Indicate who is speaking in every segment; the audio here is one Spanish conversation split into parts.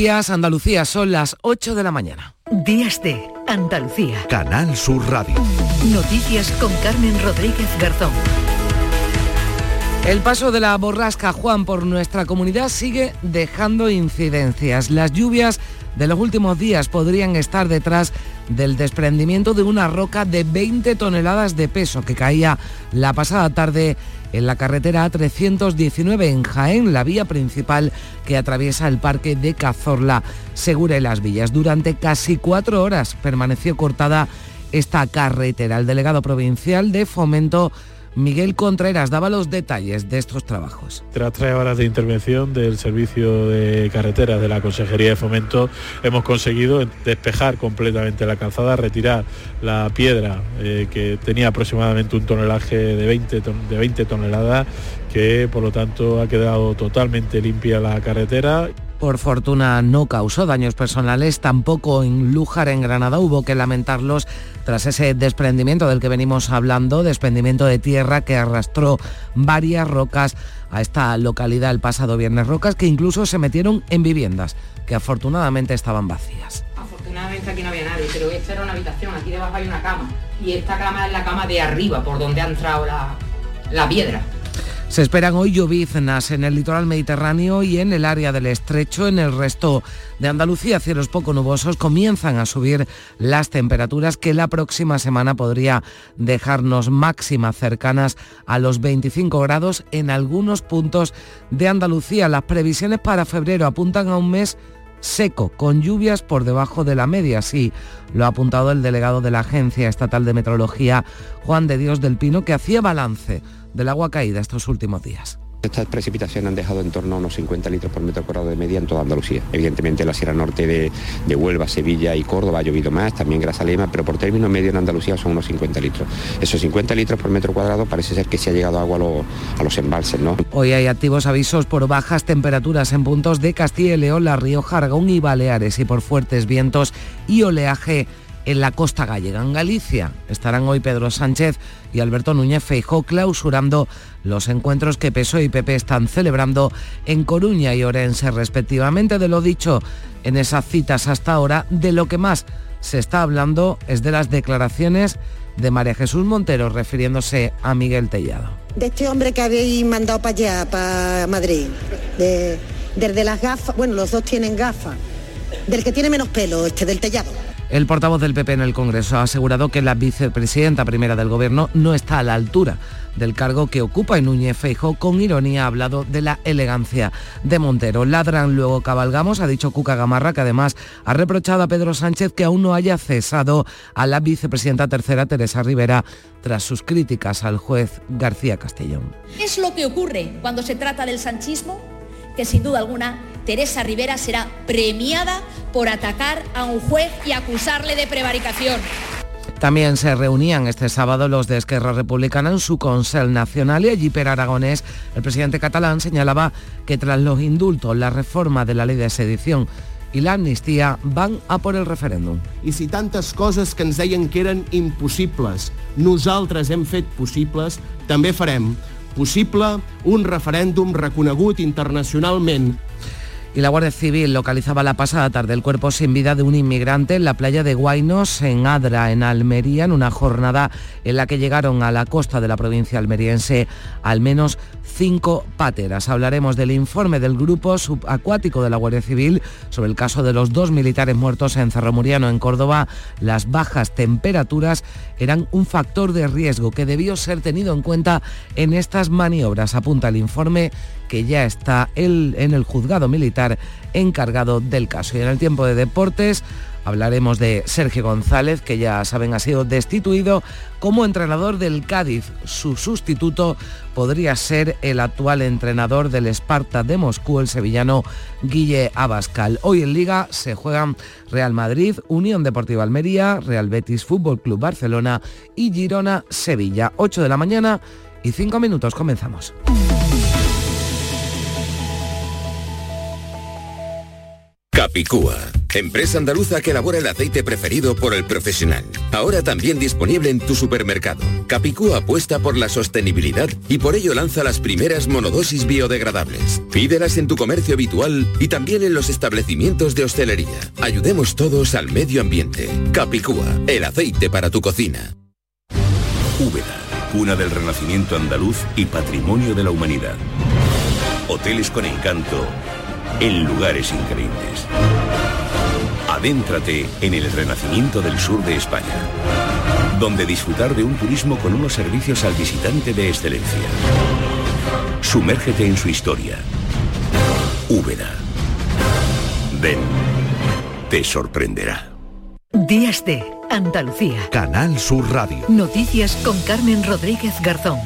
Speaker 1: Días Andalucía son las 8 de la mañana.
Speaker 2: Días de Andalucía.
Speaker 3: Canal Sur Radio.
Speaker 2: Noticias con Carmen Rodríguez Garzón.
Speaker 1: El paso de la borrasca Juan por nuestra comunidad sigue dejando incidencias. Las lluvias de los últimos días podrían estar detrás del desprendimiento de una roca de 20 toneladas de peso que caía la pasada tarde en la carretera A319 en Jaén, la vía principal que atraviesa el parque de Cazorla, Segura y Las Villas. Durante casi cuatro horas permaneció cortada esta carretera. El delegado provincial de Fomento Miguel Contreras daba los detalles de estos trabajos.
Speaker 4: Tras tres horas de intervención del servicio de carreteras de la Consejería de Fomento, hemos conseguido despejar completamente la calzada, retirar la piedra eh, que tenía aproximadamente un tonelaje de 20, de 20 toneladas, que por lo tanto ha quedado totalmente limpia la carretera.
Speaker 1: Por fortuna no causó daños personales, tampoco en Lújar, en Granada, hubo que lamentarlos tras ese desprendimiento del que venimos hablando, desprendimiento de tierra que arrastró varias rocas a esta localidad el pasado viernes, rocas que incluso se metieron en viviendas, que afortunadamente estaban vacías.
Speaker 5: Afortunadamente aquí no había nadie, pero esta era una habitación, aquí debajo hay una cama, y esta cama es la cama de arriba, por donde ha entrado la, la piedra.
Speaker 1: Se esperan hoy lloviznas en el litoral mediterráneo y en el área del estrecho. En el resto de Andalucía, cielos poco nubosos, comienzan a subir las temperaturas que la próxima semana podría dejarnos máximas cercanas a los 25 grados en algunos puntos de Andalucía. Las previsiones para febrero apuntan a un mes seco, con lluvias por debajo de la media, así lo ha apuntado el delegado de la Agencia Estatal de Meteorología, Juan de Dios del Pino, que hacía balance del agua caída estos últimos días.
Speaker 6: Estas precipitaciones han dejado en torno a unos 50 litros por metro cuadrado de media en toda Andalucía. Evidentemente en la Sierra Norte de, Huelva, Sevilla y Córdoba ha llovido más, también Grazalema, pero por término medio en Andalucía son unos 50 litros. Esos 50 litros por metro cuadrado parece ser que se ha llegado agua a, a los embalses. ¿no?
Speaker 1: Hoy hay activos avisos por bajas temperaturas en puntos de Castilla y León, La Rioja, Aragón y Baleares y por fuertes vientos y oleaje en la costa gallega. En Galicia estarán hoy Pedro Sánchez y Alberto Núñez Feijó clausurando los encuentros que PSOE y PP están celebrando en Coruña y Orense respectivamente. De lo dicho en esas citas hasta ahora, de lo que más se está hablando es de las declaraciones de María Jesús Montero refiriéndose a Miguel Tellado.
Speaker 7: De este hombre que habéis mandado para allá, para Madrid, desde las gafas, bueno, los dos tienen gafas, del que tiene menos pelo, este del Tellado
Speaker 1: el portavoz del PP en el Congreso ha asegurado que la vicepresidenta primera del Gobierno no está a la altura del cargo que ocupa y Núñez Feijo con ironía ha hablado de la elegancia de Montero. Ladran luego cabalgamos, ha dicho Cuca Gamarra, que además ha reprochado a Pedro Sánchez que aún no haya cesado a la vicepresidenta tercera Teresa Rivera tras sus críticas al juez García Castellón.
Speaker 8: Es lo que ocurre cuando se trata del sanchismo, que sin duda alguna Teresa Rivera será premiada por atacar a un juez y acusarle de prevaricación.
Speaker 1: También se reunían este sábado los de Esquerra Republicana en su Consell Nacional y allí Per Aragonés, el presidente catalán, señalaba que tras los indultos, la reforma de la ley de sedición y la amnistía van a por el referéndum.
Speaker 9: Y si tantas cosas que ens deien que eren impossibles nosaltres hem fet possibles, també farem possible un referèndum reconegut internacionalment
Speaker 1: y la Guardia Civil localizaba la pasada tarde el cuerpo sin vida de un inmigrante en la playa de Guainos, en Adra, en Almería, en una jornada en la que llegaron a la costa de la provincia almeriense al menos cinco pateras. Hablaremos del informe del grupo subacuático de la Guardia Civil sobre el caso de los dos militares muertos en Cerro Muriano, en Córdoba. Las bajas temperaturas eran un factor de riesgo que debió ser tenido en cuenta en estas maniobras, apunta el informe que ya está en el juzgado militar encargado del caso. Y en el tiempo de deportes hablaremos de Sergio González, que ya saben ha sido destituido como entrenador del Cádiz. Su sustituto podría ser el actual entrenador del Esparta de Moscú, el sevillano Guille Abascal. Hoy en Liga se juegan Real Madrid, Unión Deportiva Almería, Real Betis Fútbol Club Barcelona y Girona Sevilla. 8 de la mañana y 5 minutos comenzamos.
Speaker 3: Capicúa empresa andaluza que elabora el aceite preferido por el profesional. Ahora también disponible en tu supermercado. Capicúa apuesta por la sostenibilidad y por ello lanza las primeras monodosis biodegradables. Pídelas en tu comercio habitual y también en los establecimientos de hostelería. Ayudemos todos al medio ambiente. Capicúa, el aceite para tu cocina.
Speaker 10: Úbeda, cuna del renacimiento andaluz y patrimonio de la humanidad. Hoteles con encanto en lugares increíbles. Adéntrate en el renacimiento del sur de España, donde disfrutar de un turismo con unos servicios al visitante de excelencia. Sumérgete en su historia. Úbeda. Ven, te sorprenderá.
Speaker 11: Días de Andalucía.
Speaker 12: Canal Sur Radio.
Speaker 11: Noticias con Carmen Rodríguez Garzón.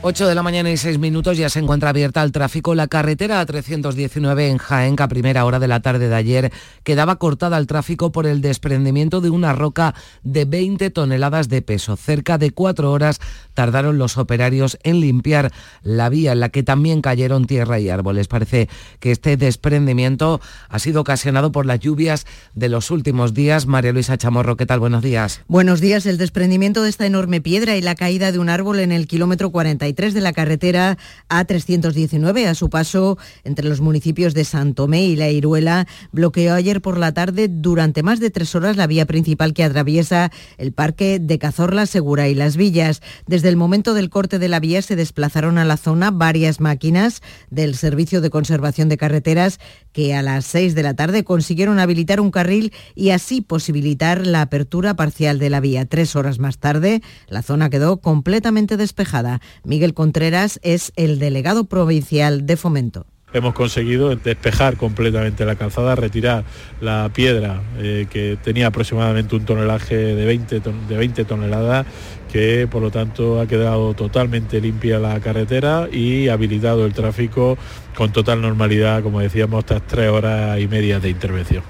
Speaker 1: 8 de la mañana y 6 minutos ya se encuentra abierta al tráfico la carretera A319 en Jaén, a primera hora de la tarde de ayer quedaba cortada al tráfico por el desprendimiento de una roca de 20 toneladas de peso. Cerca de cuatro horas tardaron los operarios en limpiar la vía en la que también cayeron tierra y árboles. Parece que este desprendimiento ha sido ocasionado por las lluvias de los últimos días. María Luisa Chamorro, ¿qué tal? Buenos días.
Speaker 13: Buenos días. El desprendimiento de esta enorme piedra y la caída de un árbol en el kilómetro 40 de la carretera A319 a su paso entre los municipios de Santomé y La Iruela bloqueó ayer por la tarde durante más de tres horas la vía principal que atraviesa el parque de Cazorla, Segura y Las Villas. Desde el momento del corte de la vía se desplazaron a la zona varias máquinas del Servicio de Conservación de Carreteras que a las seis de la tarde consiguieron habilitar un carril y así posibilitar la apertura parcial de la vía. Tres horas más tarde la zona quedó completamente despejada. Contreras es el delegado provincial de Fomento
Speaker 4: hemos conseguido despejar completamente la calzada, retirar la piedra eh, que tenía aproximadamente un tonelaje de 20, de 20 toneladas, que por lo tanto ha quedado totalmente limpia la carretera y habilitado el tráfico con total normalidad, como decíamos, estas tres horas y media de intervención.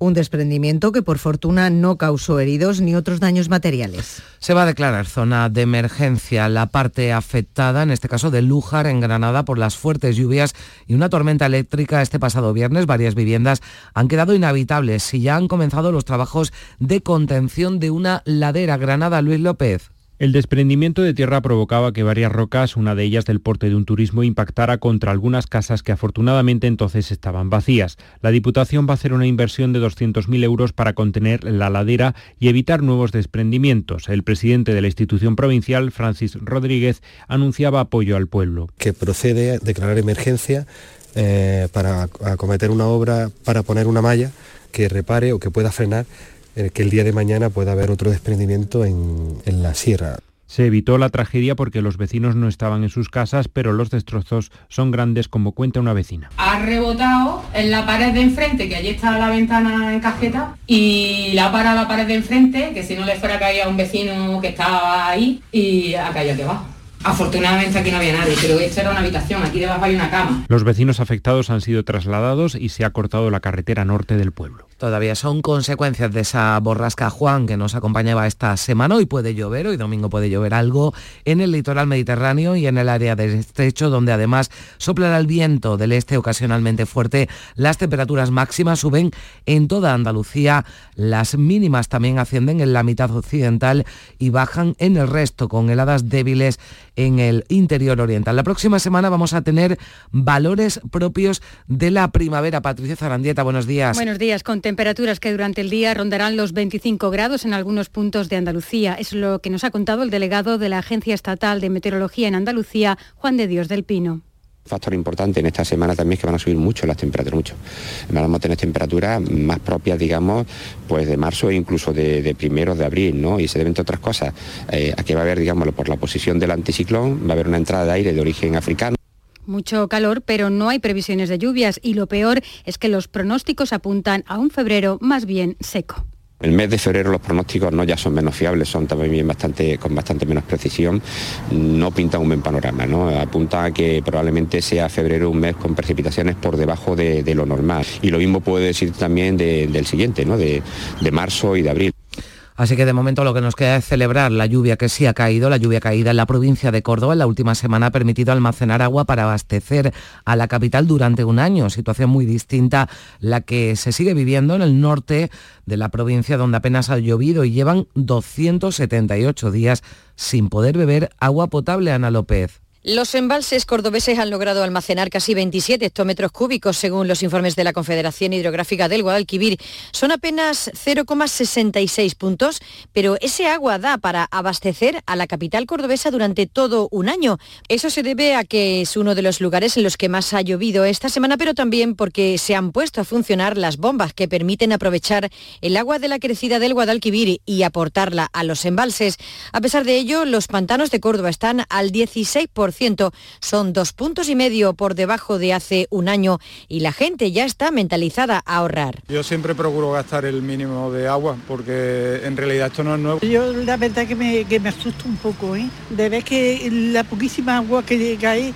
Speaker 13: Un desprendimiento que por fortuna no causó heridos ni otros daños materiales.
Speaker 1: Se va a declarar zona de emergencia la parte afectada, en este caso de Lújar, en Granada, por las fuertes lluvias y una tormenta eléctrica este pasado viernes. Varias viviendas han quedado inhabitables y ya han comenzado los trabajos de contención de una ladera. Granada, Luis López.
Speaker 14: El desprendimiento de tierra provocaba que varias rocas, una de ellas del porte de un turismo, impactara contra algunas casas que afortunadamente entonces estaban vacías. La Diputación va a hacer una inversión de 200.000 euros para contener la ladera y evitar nuevos desprendimientos. El presidente de la institución provincial, Francis Rodríguez, anunciaba apoyo al pueblo.
Speaker 15: Que procede a declarar emergencia eh, para acometer una obra, para poner una malla que repare o que pueda frenar eh, que el día de mañana pueda haber otro desprendimiento en, en la sierra.
Speaker 14: Se evitó la tragedia porque los vecinos no estaban en sus casas, pero los destrozos son grandes, como cuenta una vecina.
Speaker 5: Ha rebotado en la pared de enfrente, que allí está la ventana en casqueta, y la para la pared de enfrente, que si no le fuera a caer a un vecino que estaba ahí, y ha caído aquí abajo. Afortunadamente aquí no había nadie, pero esta era una habitación, aquí debajo hay una cama.
Speaker 14: Los vecinos afectados han sido trasladados y se ha cortado la carretera norte del pueblo.
Speaker 1: Todavía son consecuencias de esa borrasca Juan que nos acompañaba esta semana. Hoy puede llover, hoy domingo puede llover algo en el litoral mediterráneo y en el área del estrecho, donde además soplará el viento del este ocasionalmente fuerte. Las temperaturas máximas suben en toda Andalucía, las mínimas también ascienden en la mitad occidental y bajan en el resto, con heladas débiles en el interior oriental. La próxima semana vamos a tener valores propios de la primavera. Patricia Zarandieta, buenos días.
Speaker 16: Buenos días, temperaturas que durante el día rondarán los 25 grados en algunos puntos de Andalucía. Es lo que nos ha contado el delegado de la Agencia Estatal de Meteorología en Andalucía, Juan de Dios del Pino
Speaker 6: factor importante en esta semana también es que van a subir mucho las temperaturas, mucho. Vamos a tener temperaturas más propias, digamos, pues de marzo e incluso de, de primeros de abril, ¿no? Y se deben, otras cosas, eh, aquí va a haber, digamos, por la posición del anticiclón, va a haber una entrada de aire de origen africano
Speaker 16: mucho calor, pero no hay previsiones de lluvias y lo peor es que los pronósticos apuntan a un febrero más bien seco.
Speaker 6: El mes de febrero los pronósticos no ya son menos fiables, son también bastante, con bastante menos precisión, no pintan un buen panorama, ¿no? apunta a que probablemente sea febrero un mes con precipitaciones por debajo de, lo normal. Y lo mismo puede decir también del siguiente, ¿no? de, de marzo y de abril.
Speaker 1: Así que de momento lo que nos queda es celebrar la lluvia que sí ha caído, la lluvia caída en la provincia de Córdoba en la última semana ha permitido almacenar agua para abastecer a la capital durante un año, situación muy distinta la que se sigue viviendo en el norte de la provincia donde apenas ha llovido y llevan 278 días sin poder beber agua potable, Ana López.
Speaker 17: Los embalses cordobeses han logrado almacenar casi 27 hectómetros cúbicos, según los informes de la Confederación Hidrográfica del Guadalquivir. Son apenas 0,66 puntos, pero ese agua da para abastecer a la capital cordobesa durante todo un año. Eso se debe a que es uno de los lugares en los que más ha llovido esta semana, pero también porque se han puesto a funcionar las bombas que permiten aprovechar el agua de la crecida del Guadalquivir y aportarla a los embalses. A pesar de ello, los pantanos de Córdoba están al 16% son dos puntos y medio por debajo de hace un año y la gente ya está mentalizada a ahorrar.
Speaker 18: Yo siempre procuro gastar el mínimo de agua porque en realidad esto no es nuevo.
Speaker 19: Yo la verdad que me, que me asusta un poco, ¿eh? de ver que la poquísima agua que cae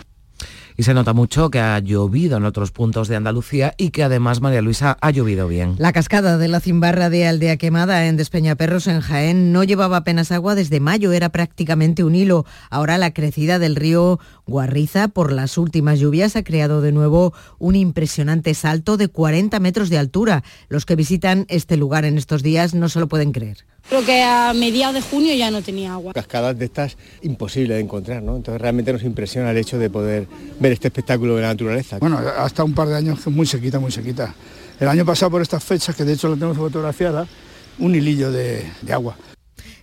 Speaker 1: y se nota mucho que ha llovido en otros puntos de Andalucía y que además María Luisa ha llovido bien.
Speaker 13: La cascada de la Cimbarra de Aldea Quemada en Despeñaperros en Jaén no llevaba apenas agua desde mayo, era prácticamente un hilo. Ahora la crecida del río Guarriza por las últimas lluvias ha creado de nuevo un impresionante salto de 40 metros de altura. Los que visitan este lugar en estos días no se lo pueden creer.
Speaker 20: Creo que a mediados de junio ya no tenía agua.
Speaker 21: Cascadas de estas imposible de encontrar, ¿no? Entonces realmente nos impresiona el hecho de poder ver este espectáculo de la naturaleza.
Speaker 22: Bueno, hasta un par de años que muy sequita, muy sequita. El año pasado por estas fechas, que de hecho la tenemos fotografiada, un hilillo de, de agua.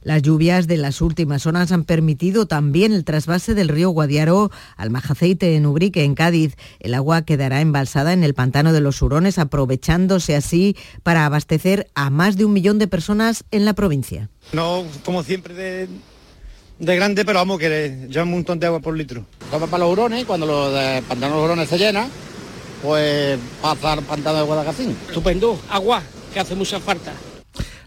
Speaker 13: Las lluvias de las últimas horas han permitido también el trasvase del río Guadiaro al Majaceite en Ubrique, en Cádiz. El agua quedará embalsada en el pantano de los Hurones, aprovechándose así para abastecer a más de un millón de personas en la provincia.
Speaker 23: No, como siempre, de, de grande, pero vamos, que ya un montón de agua por litro.
Speaker 24: Como para los hurones, cuando los pantanos de los hurones se llenan, pues pasa al pantano de Guadalcacín.
Speaker 25: Estupendo, agua, que hace mucha falta.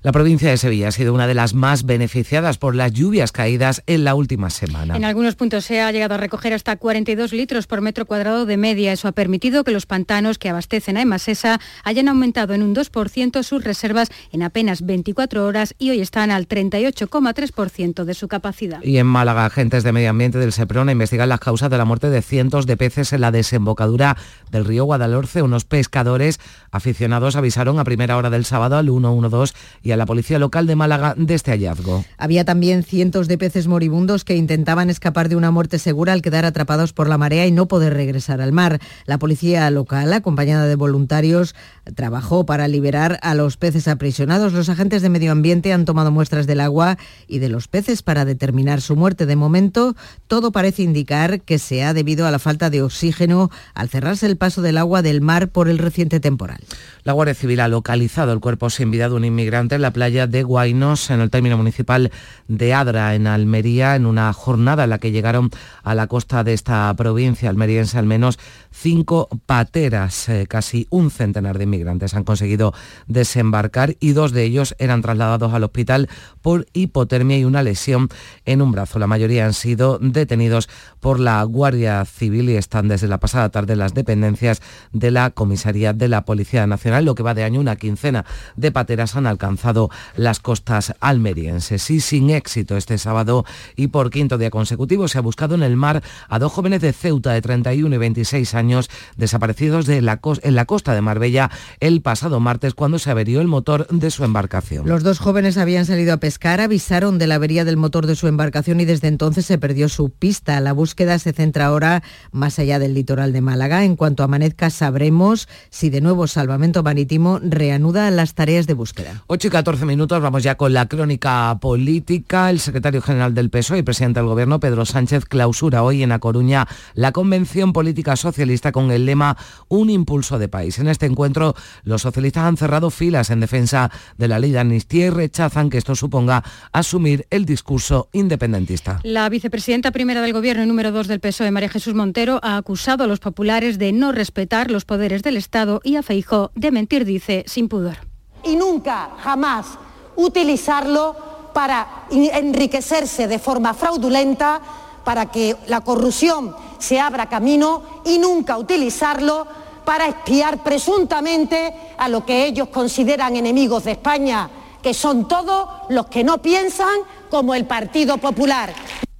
Speaker 1: La provincia de Sevilla ha sido una de las más beneficiadas por las lluvias caídas en la última semana.
Speaker 16: En algunos puntos se ha llegado a recoger hasta 42 litros por metro cuadrado de media. Eso ha permitido que los pantanos que abastecen a Emasesa hayan aumentado en un 2% sus reservas en apenas 24 horas y hoy están al 38,3% de su capacidad.
Speaker 1: Y en Málaga, agentes de medio ambiente del Seprona investigan las causas de la muerte de cientos de peces en la desembocadura del río Guadalhorce. Unos pescadores aficionados avisaron a primera hora del sábado al 112 y a la policía local de Málaga de este hallazgo.
Speaker 13: Había también cientos de peces moribundos que intentaban escapar de una muerte segura al quedar atrapados por la marea y no poder regresar al mar. La policía local, acompañada de voluntarios, trabajó para liberar a los peces aprisionados. Los agentes de medio ambiente han tomado muestras del agua y de los peces para determinar su muerte. De momento, todo parece indicar que se ha debido a la falta de oxígeno al cerrarse el paso del agua del mar por el reciente temporal.
Speaker 1: La Guardia Civil ha localizado el cuerpo sin vida de un inmigrante en la playa de Guainos, en el término municipal de Adra, en Almería, en una jornada en la que llegaron a la costa de esta provincia almeriense al menos cinco pateras. Eh, casi un centenar de inmigrantes han conseguido desembarcar y dos de ellos eran trasladados al hospital por hipotermia y una lesión en un brazo. La mayoría han sido detenidos por la Guardia Civil y están desde la pasada tarde en las dependencias de la Comisaría de la Policía Nacional lo que va de año, una quincena de pateras han alcanzado las costas almerienses. Y sin éxito este sábado y por quinto día consecutivo se ha buscado en el mar a dos jóvenes de Ceuta de 31 y 26 años desaparecidos de la en la costa de Marbella el pasado martes cuando se averió el motor de su embarcación.
Speaker 13: Los dos jóvenes habían salido a pescar, avisaron de la avería del motor de su embarcación y desde entonces se perdió su pista. La búsqueda se centra ahora más allá del litoral de Málaga. En cuanto amanezca sabremos si de nuevo Salvamento Marítimo reanuda las tareas de búsqueda.
Speaker 1: 8 y 14 minutos, vamos ya con la crónica política. El secretario general del PSOE y presidente del Gobierno, Pedro Sánchez, clausura hoy en A Coruña la Convención Política Socialista con el lema Un impulso de país. En este encuentro, los socialistas han cerrado filas en defensa de la ley de amnistía y rechazan que esto suponga asumir el discurso independentista.
Speaker 16: La vicepresidenta primera del Gobierno y número dos del PSOE, María Jesús Montero, ha acusado a los populares de no respetar los poderes del Estado y a Feijó de mentir, dice, sin pudor.
Speaker 7: Y nunca, jamás, utilizarlo para enriquecerse de forma fraudulenta, para que la corrupción se abra camino y nunca utilizarlo para espiar presuntamente a lo que ellos consideran enemigos de España, que son todos los que no piensan como el Partido Popular.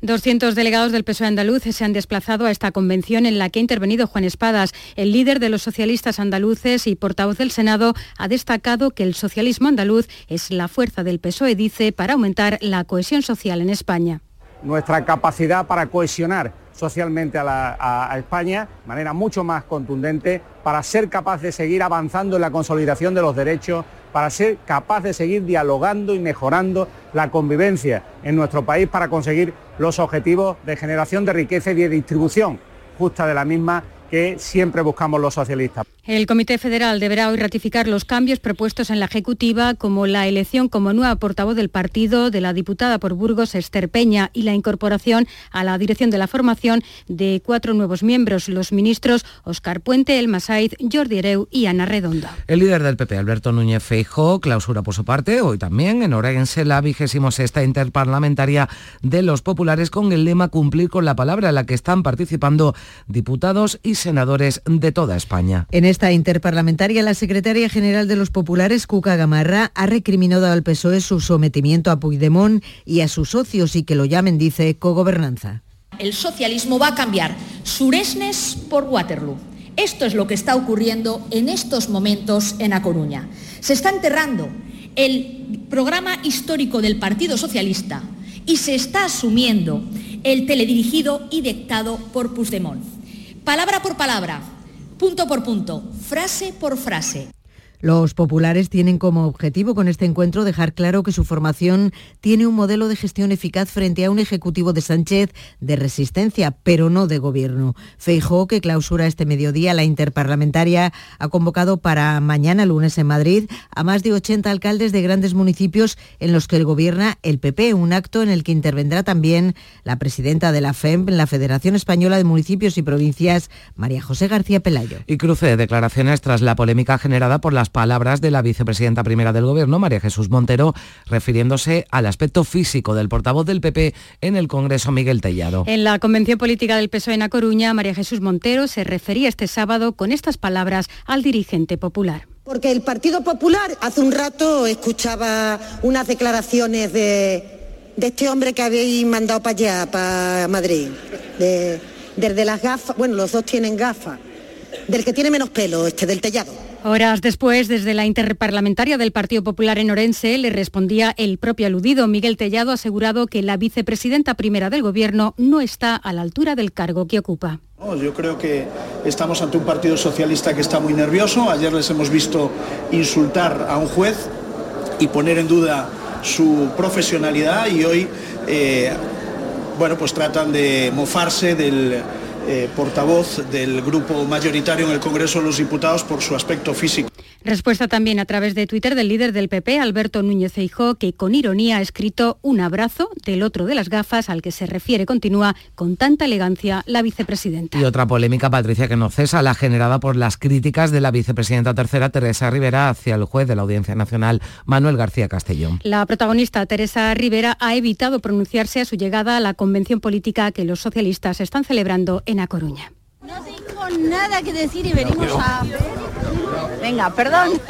Speaker 16: 200 delegados del PSOE andaluz se han desplazado a esta convención en la que ha intervenido Juan Espadas. El líder de los socialistas andaluces y portavoz del Senado ha destacado que el socialismo andaluz es la fuerza del PSOE, dice, para aumentar la cohesión social en España.
Speaker 26: Nuestra capacidad para cohesionar socialmente a, España de manera mucho más contundente para ser capaz de seguir avanzando en la consolidación de los derechos, para ser capaz de seguir dialogando y mejorando la convivencia en nuestro país para conseguir los objetivos de generación de riqueza y de distribución justa de la misma que siempre buscamos los socialistas.
Speaker 16: El Comité Federal deberá hoy ratificar los cambios propuestos en la Ejecutiva, como la elección como nueva portavoz del partido de la diputada por Burgos, Esther Peña, y la incorporación a la dirección de la formación de cuatro nuevos miembros, los ministros Oscar Puente, El Saiz, Jordi Ereu y Ana Redonda.
Speaker 1: El líder del PP, Alberto Núñez Feijóo, clausura por su parte hoy también en Orense la vigésimo sexta interparlamentaria de los populares con el lema cumplir con la palabra en la que están participando diputados y senadores de toda España.
Speaker 27: En esta interparlamentaria, la secretaria general de los populares, Cuca Gamarra, ha recriminado al PSOE su sometimiento a Puigdemont y a sus socios y que lo llamen, dice, cogobernanza.
Speaker 28: El socialismo va a cambiar Suresnes por Waterloo. Esto es lo que está ocurriendo en estos momentos en A Coruña. Se está enterrando el programa histórico del Partido Socialista y se está asumiendo el teledirigido y dictado por Puigdemont. Palabra por palabra, punto por punto, frase por frase.
Speaker 27: Los populares tienen como objetivo con este encuentro dejar claro que su formación tiene un modelo de gestión eficaz frente a un ejecutivo de Sánchez de resistencia, pero no de gobierno. Feijó, que clausura este mediodía la interparlamentaria, ha convocado para mañana lunes en Madrid a más de 80 alcaldes de grandes municipios en los que gobierna el PP, un acto en el que intervendrá también la presidenta de la FEM, la Federación Española de Municipios y Provincias, María José García Pelayo.
Speaker 1: Y cruce de declaraciones tras la polémica generada por las palabras de la vicepresidenta primera del Gobierno, María Jesús Montero, refiriéndose al aspecto físico del portavoz del PP en el Congreso, Miguel Tellado.
Speaker 16: En la Convención Política del PSOE en A Coruña, María Jesús Montero se refería este sábado con estas palabras al dirigente popular.
Speaker 7: Porque el Partido Popular hace un rato escuchaba unas declaraciones de, este hombre que habéis mandado para allá, para Madrid, desde las gafas, bueno, los dos tienen gafas, del que tiene menos pelo, este del tellado.
Speaker 16: Horas después, desde la interparlamentaria del Partido Popular en Orense, le respondía el propio aludido. Miguel Tellado asegurado que la vicepresidenta primera del Gobierno no está a la altura del cargo que ocupa.
Speaker 29: Yo creo que estamos ante un partido socialista que está muy nervioso. Ayer les hemos visto insultar a un juez y poner en duda su profesionalidad y hoy, eh, bueno, pues tratan de mofarse del eh, portavoz del grupo mayoritario en el Congreso de los Diputados por su aspecto físico.
Speaker 16: Respuesta también a través de Twitter del líder del PP, Alberto Núñez Feijó, que con ironía ha escrito un abrazo del otro de las gafas al que se refiere, continúa con tanta elegancia la vicepresidenta.
Speaker 1: Y otra polémica, Patricia, que no cesa, la generada por las críticas de la vicepresidenta tercera, Teresa Rivera, hacia el juez de la Audiencia Nacional, Manuel García Castellón.
Speaker 16: La protagonista, Teresa Rivera, ha evitado pronunciarse a su llegada a la convención política que los socialistas están celebrando en A Coruña.
Speaker 30: No tengo nada que decir y venimos a... Venga, perdón.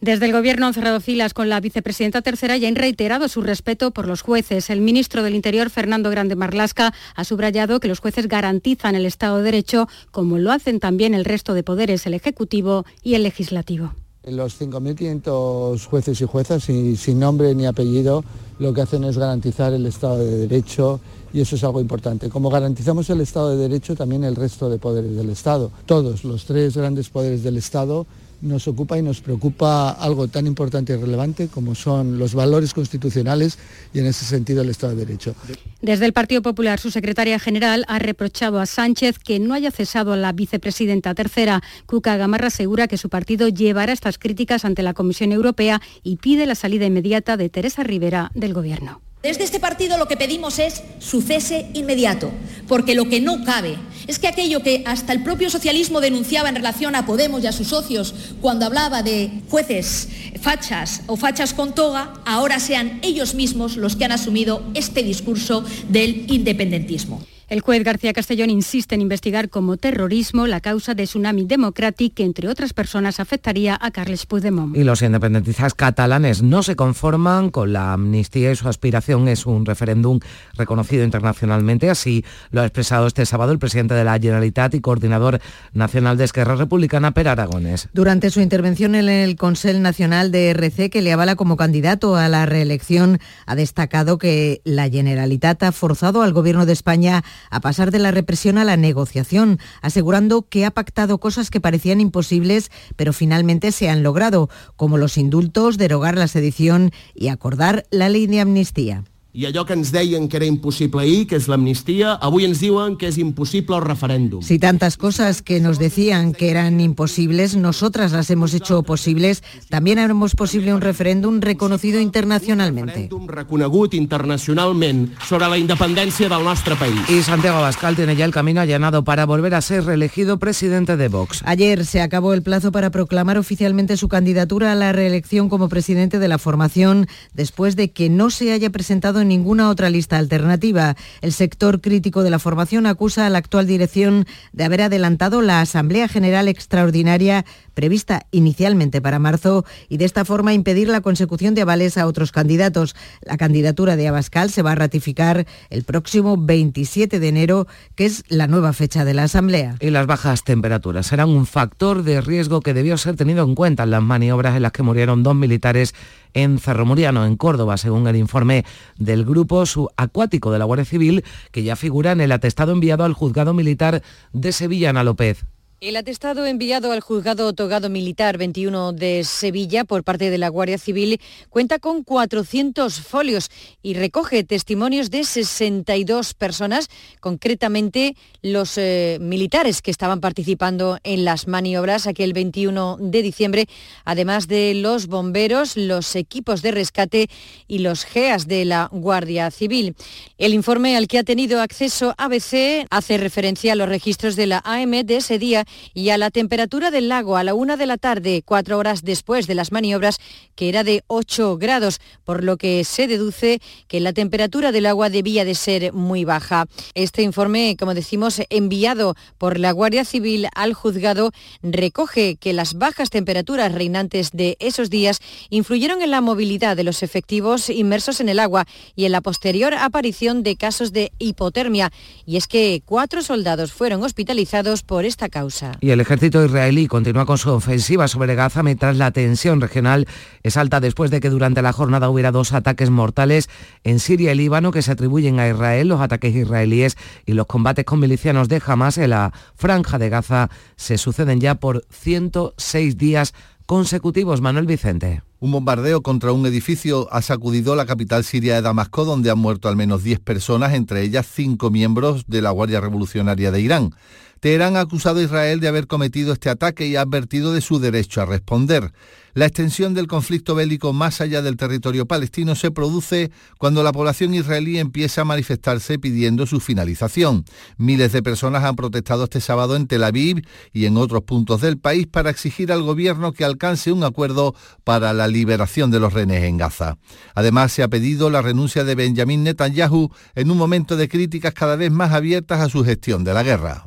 Speaker 16: Desde el Gobierno han cerrado filas con la vicepresidenta tercera y han reiterado su respeto por los jueces. El ministro del Interior, Fernando Grande Marlasca, ha subrayado que los jueces garantizan el Estado de Derecho, como lo hacen también el resto de poderes, el Ejecutivo y el Legislativo.
Speaker 31: Los 5.500 jueces y juezas, sin nombre ni apellido, lo que hacen es garantizar el Estado de Derecho y eso es algo importante. Como garantizamos el Estado de Derecho, también el resto de poderes del Estado. Todos los tres grandes poderes del Estado nos ocupa y nos preocupa algo tan importante y relevante como son los valores constitucionales y en ese sentido el Estado de Derecho.
Speaker 16: Desde el Partido Popular, su secretaria general ha reprochado a Sánchez que no haya cesado a la vicepresidenta tercera. Cuca Gamarra asegura que su partido llevará estas críticas ante la Comisión Europea y pide la salida inmediata de Teresa Rivera del Gobierno.
Speaker 28: Desde este partido lo que pedimos es su cese inmediato, porque lo que no cabe es que aquello que hasta el propio socialismo denunciaba en relación a Podemos y a sus socios cuando hablaba de jueces fachas o fachas con toga, ahora sean ellos mismos los que han asumido este discurso del independentismo.
Speaker 16: El juez García Castellón insiste en investigar como terrorismo la causa de Tsunami Democratic, que entre otras personas afectaría a Carles Puigdemont.
Speaker 1: Y los independentistas catalanes no se conforman con la amnistía y su aspiración es un referéndum reconocido internacionalmente. Así lo ha expresado este sábado el presidente de la Generalitat y coordinador nacional de Esquerra Republicana, Per Aragones.
Speaker 13: Durante su intervención en el Consejo Nacional de RC, que le avala como candidato a la reelección, ha destacado que la Generalitat ha forzado al Gobierno de España a pasar de la represión a la negociación, asegurando que ha pactado cosas que parecían imposibles, pero finalmente se han logrado, como los indultos, derogar la sedición y acordar la ley de amnistía.
Speaker 9: I allò que ens deien que era impossible ahir, que és l'amnistia, avui ens diuen que és impossible el referèndum.
Speaker 13: Si tantas cosas que nos decían que eran imposibles, nosotras las hemos hecho posibles, también haremos posible un referéndum reconocido internacionalmente.
Speaker 9: Un reconegut internacionalment sobre la independència del nostre país.
Speaker 1: Y Santiago Abascal tiene ya el camino allanado para volver a ser reelegido presidente de Vox.
Speaker 13: Ayer se acabó el plazo para proclamar oficialmente su candidatura a la reelección como presidente de la formación, después de que no se haya presentado en ninguna otra lista alternativa. El sector crítico de la formación acusa a la actual dirección de haber adelantado la Asamblea General Extraordinaria prevista inicialmente para marzo y de esta forma impedir la consecución de avales a otros candidatos. La candidatura de Abascal se va a ratificar el próximo 27 de enero, que es la nueva fecha de la Asamblea.
Speaker 1: Y las bajas temperaturas serán un factor de riesgo que debió ser tenido en cuenta en las maniobras en las que murieron dos militares en Cerro Muriano, en Córdoba, según el informe del grupo subacuático de la Guardia Civil, que ya figura en el atestado enviado al juzgado militar de Sevilla, Ana López.
Speaker 17: El atestado enviado al juzgado togado militar 21 de Sevilla por parte de la Guardia Civil cuenta con 400 folios y recoge testimonios de 62 personas, concretamente los eh, militares que estaban participando en las maniobras aquel 21 de diciembre, además de los bomberos, los equipos de rescate y los GEAS de la Guardia Civil. El informe al que ha tenido acceso ABC hace referencia a los registros de la AM de ese día y a la temperatura del lago a la una de la tarde, cuatro horas después de las maniobras, que era de 8 grados, por lo que se deduce que la temperatura del agua debía de ser muy baja. Este informe, como decimos, enviado por la Guardia Civil al juzgado, recoge que las bajas temperaturas reinantes de esos días influyeron en la movilidad de los efectivos inmersos en el agua y en la posterior aparición de casos de hipotermia. Y es que cuatro soldados fueron hospitalizados por esta causa.
Speaker 1: Y el ejército israelí continúa con su ofensiva sobre Gaza mientras la tensión regional es alta después de que durante la jornada hubiera dos ataques mortales en Siria y Líbano que se atribuyen a Israel, los ataques israelíes y los combates con milicianos de Hamas en la franja de Gaza se suceden ya por 106 días consecutivos. Manuel Vicente.
Speaker 32: Un bombardeo contra un edificio ha sacudido la capital siria de Damasco, donde han muerto al menos 10 personas, entre ellas 5 miembros de la Guardia Revolucionaria de Irán. Teherán ha acusado a Israel de haber cometido este ataque y ha advertido de su derecho a responder. La extensión del conflicto bélico más allá del territorio palestino se produce cuando la población israelí empieza a manifestarse pidiendo su finalización. Miles de personas han protestado este sábado en Tel Aviv y en otros puntos del país para exigir al gobierno que alcance un acuerdo para la liberación de los rehenes en Gaza. Además, se ha pedido la renuncia de Benjamin Netanyahu en un momento de críticas cada vez más abiertas a su gestión de la guerra.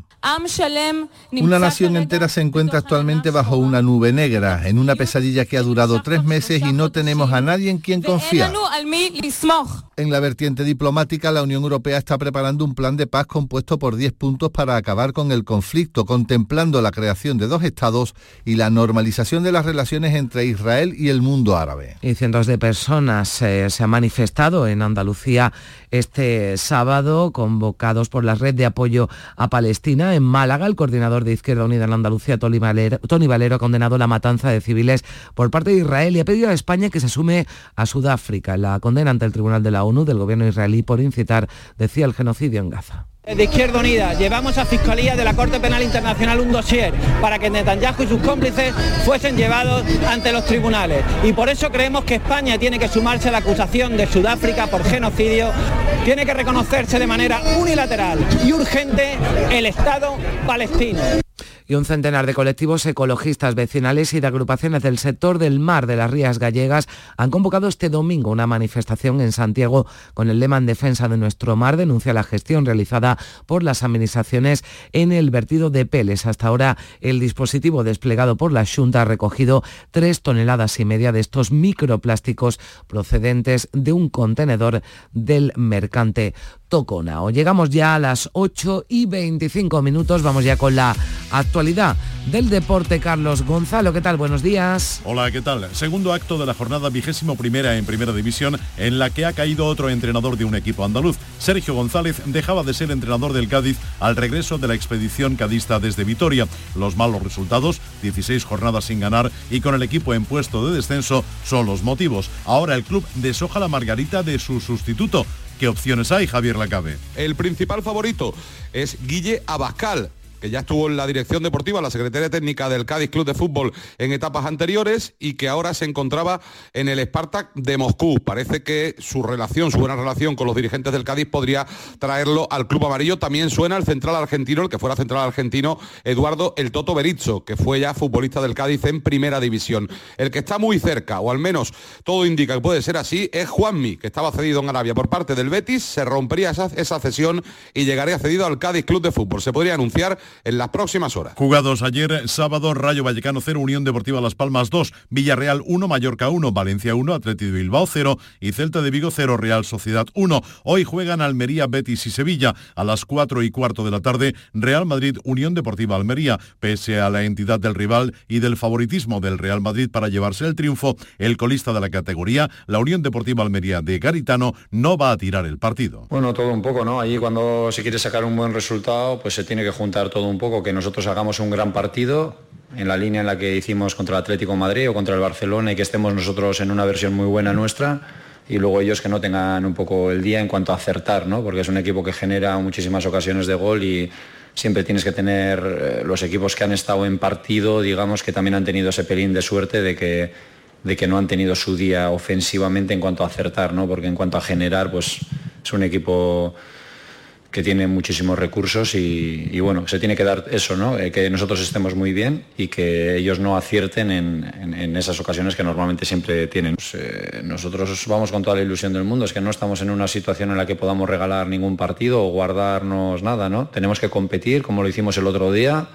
Speaker 32: Una nación entera se encuentra actualmente bajo una nube negra, en una pesadilla que ha durado tres meses y no tenemos a nadie en quien confiar. En la vertiente diplomática, la Unión Europea está preparando un plan de paz compuesto por 10 puntos para acabar con el conflicto, contemplando la creación de dos estados y la normalización de las relaciones entre Israel y el mundo árabe.
Speaker 1: Y cientos de personas eh, se han manifestado en Andalucía este sábado, convocados por la red de apoyo a Palestina. En Málaga, el coordinador de Izquierda Unida en Andalucía, Tony Valero, ha condenado la matanza de civiles por parte de Israel y ha pedido a España que se sume a Sudáfrica. La condena ante el Tribunal de la ONU del gobierno israelí por incitar, decía, el genocidio en Gaza.
Speaker 33: De Izquierda Unida llevamos a Fiscalía de la Corte Penal Internacional un dossier para que Netanyahu y sus cómplices fuesen llevados ante los tribunales. Y por eso creemos que España tiene que sumarse a la acusación de Sudáfrica por genocidio, tiene que reconocerse de manera unilateral y urgente el Estado palestino.
Speaker 1: Y un centenar de colectivos ecologistas vecinales y de agrupaciones del sector del mar de las Rías Gallegas han convocado este domingo una manifestación en Santiago con el lema en defensa de nuestro mar, denuncia la gestión realizada por las administraciones en el vertido de Peles. Hasta ahora el dispositivo desplegado por la Junta ha recogido tres toneladas y media de estos microplásticos procedentes de un contenedor del mercante Toconao. Llegamos ya a las 8 y 25 minutos, vamos ya con la actualidad del deporte. Carlos Gonzalo, ¿qué tal? Buenos días.
Speaker 34: Hola, ¿qué tal? Segundo acto de la jornada vigésimo primera en Primera División, en la que ha caído otro entrenador de un equipo andaluz. Sergio González dejaba de ser entrenador del Cádiz al regreso de la expedición cadista desde Vitoria. Los malos resultados, 16 jornadas sin ganar y con el equipo en puesto de descenso, son los motivos. Ahora el club deshoja la margarita de su sustituto. ¿Qué opciones hay, Javier Lacabe?
Speaker 35: El principal favorito es Guille Abascal, que ya estuvo en la dirección deportiva, la Secretaría Técnica del Cádiz Club de Fútbol en etapas anteriores y que ahora se encontraba en el Spartak de Moscú. Parece que su relación, su buena relación con los dirigentes del Cádiz podría traerlo al Club Amarillo. También suena el central argentino, el que fuera central argentino, Eduardo El Toto Berizzo, que fue ya futbolista del Cádiz en Primera División. El que está muy cerca, o al menos todo indica que puede ser así, es Juanmi, que estaba cedido en Arabia por parte del Betis, se rompería esa, esa cesión y llegaría cedido al Cádiz Club de Fútbol. Se podría anunciar en las próximas horas.
Speaker 34: Jugados ayer, sábado, Rayo Vallecano 0, Unión Deportiva Las Palmas 2, Villarreal 1, Mallorca 1, Valencia 1, Atlético de Bilbao 0 y Celta de Vigo 0, Real Sociedad 1. Hoy juegan Almería, Betis y Sevilla. A las 4 y cuarto de la tarde, Real Madrid, Unión Deportiva Almería. Pese a la entidad del rival y del favoritismo del Real Madrid para llevarse el triunfo, el colista de la categoría, la Unión Deportiva Almería de Garitano, no va a tirar el partido.
Speaker 36: Bueno, todo un poco, ¿no? Allí cuando se quiere sacar un buen resultado, pues se tiene que juntar todo un poco, que nosotros hagamos un gran partido en la línea en la que hicimos contra el Atlético Madrid o contra el Barcelona y que estemos nosotros en una versión muy buena nuestra y luego ellos que no tengan un poco el día en cuanto a acertar, ¿no? porque es un equipo que genera muchísimas ocasiones de gol y siempre tienes que tener eh, los equipos que han estado en partido, digamos que también han tenido ese pelín de suerte de que, de que no han tenido su día ofensivamente en cuanto a acertar, ¿no? porque en cuanto a generar, pues es un equipo que tiene muchísimos recursos y, bueno, se tiene que dar eso, ¿no? Eh, que nosotros estemos muy bien y que ellos no acierten en, en, en esas ocasiones que normalmente siempre tienen. Pues, eh, nosotros vamos con toda la ilusión del mundo, es que no estamos en una situación en la que podamos regalar ningún partido o guardarnos nada, ¿no? Tenemos que competir como lo hicimos el otro día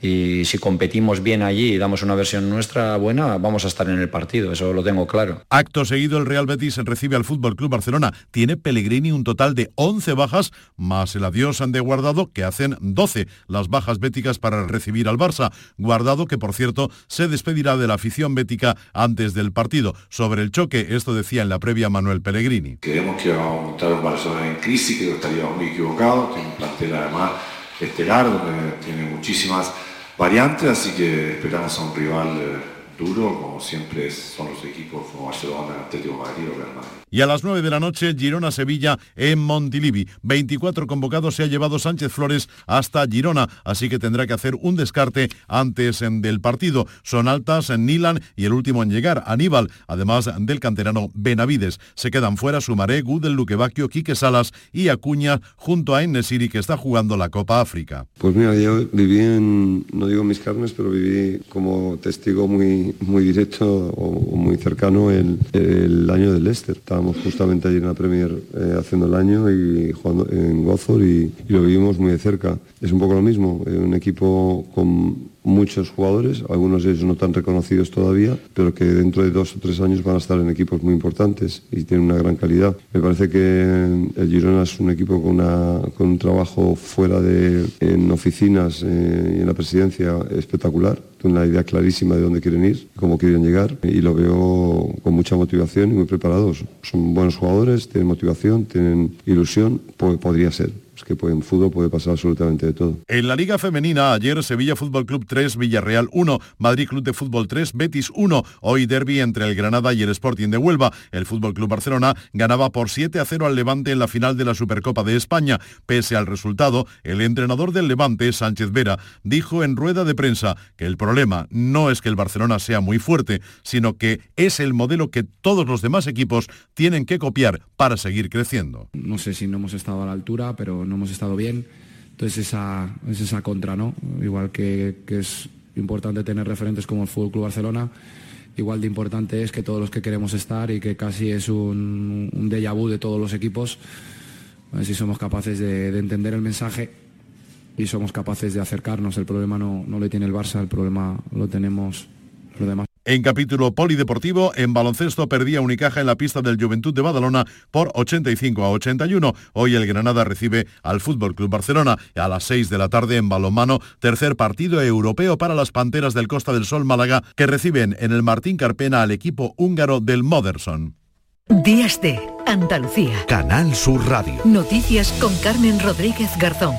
Speaker 36: y si competimos bien allí y damos una versión nuestra buena, vamos a estar en el partido, eso lo tengo claro.
Speaker 34: Acto seguido, el Real Betis recibe al Fútbol Club Barcelona. Tiene Pellegrini un total de 11 bajas, más el adiós han de Guardado, que hacen 12 las bajas béticas para recibir al Barça. Guardado, que por cierto, se despedirá de la afición bética antes del partido. Sobre el choque, esto decía en la previa Manuel Pellegrini.
Speaker 37: Creemos que vamos a montar un Barcelona en crisis, que estaríamos muy equivocados, tiene un plantel además estelar, donde tiene muchísimas variantes, así que esperamos a un rival eh, duro, como siempre son los equipos como Barcelona, Atlético Madrid o Real Madrid.
Speaker 34: Y a las 9 de la noche, Girona-Sevilla en Montilivi. 24 convocados se ha llevado Sánchez Flores hasta Girona, así que tendrá que hacer un descarte antes del partido. Son altas en Nilan y el último en llegar, Aníbal, además del canterano Benavides. Se quedan fuera Sumaré, Gudel, Luquevaquio, Quique Salas y Acuña junto a Enesiri que está jugando la Copa África.
Speaker 38: Pues mira, yo viví en, no digo mis carnes, pero viví como testigo muy, muy directo o muy cercano el, año del Leicester justamente allí en la Premier eh, haciendo el año y jugando en Gozor y, y, lo vivimos muy de cerca. Es un poco lo mismo, eh, un equipo con muchos jugadores, algunos de ellos no tan reconocidos todavía, pero que dentro de dos o tres años van a estar en equipos muy importantes y tienen una gran calidad. Me parece que el Girona es un equipo con, una, con un trabajo fuera de en oficinas eh, y en la presidencia espectacular, una idea clarísima de dónde quieren ir, cómo quieren llegar y lo veo con mucha motivación y muy preparados. Son buenos jugadores, tienen motivación, tienen ilusión, podría ser es que en fútbol puede pasar absolutamente de todo.
Speaker 34: En la Liga Femenina, ayer Sevilla Fútbol Club 3, Villarreal 1, Madrid Club de Fútbol 3, Betis 1. Hoy derby entre el Granada y el Sporting de Huelva. El Fútbol Club Barcelona ganaba por 7 a 0 al Levante en la final de la Supercopa de España. Pese al resultado, el entrenador del Levante, Sánchez Vera, dijo en rueda de prensa que el problema no es que el Barcelona sea muy fuerte, sino que es el modelo que todos los demás equipos tienen que copiar para seguir creciendo.
Speaker 39: No sé si no hemos estado a la altura, pero no hemos estado bien.
Speaker 40: Entonces esa, es esa contra, ¿no? Igual que, es importante tener referentes como el Fútbol Club Barcelona, igual de importante es que todos los que queremos estar y que casi es un, déjà vu de todos los equipos, a ver si somos capaces de, de entender el mensaje y somos capaces de acercarnos. El problema no, no le tiene el Barça, el problema lo tenemos los demás.
Speaker 34: En capítulo polideportivo, en baloncesto perdía Unicaja en la pista del Juventud de Badalona por 85 a 81. Hoy el Granada recibe al Fútbol Club Barcelona a las 6 de la tarde en balonmano, tercer partido europeo para las Panteras del Costa del Sol Málaga que reciben en el Martín Carpena al equipo húngaro del Moderson.
Speaker 11: Días de Andalucía.
Speaker 41: Canal Sur Radio.
Speaker 11: Noticias con Carmen Rodríguez Garzón.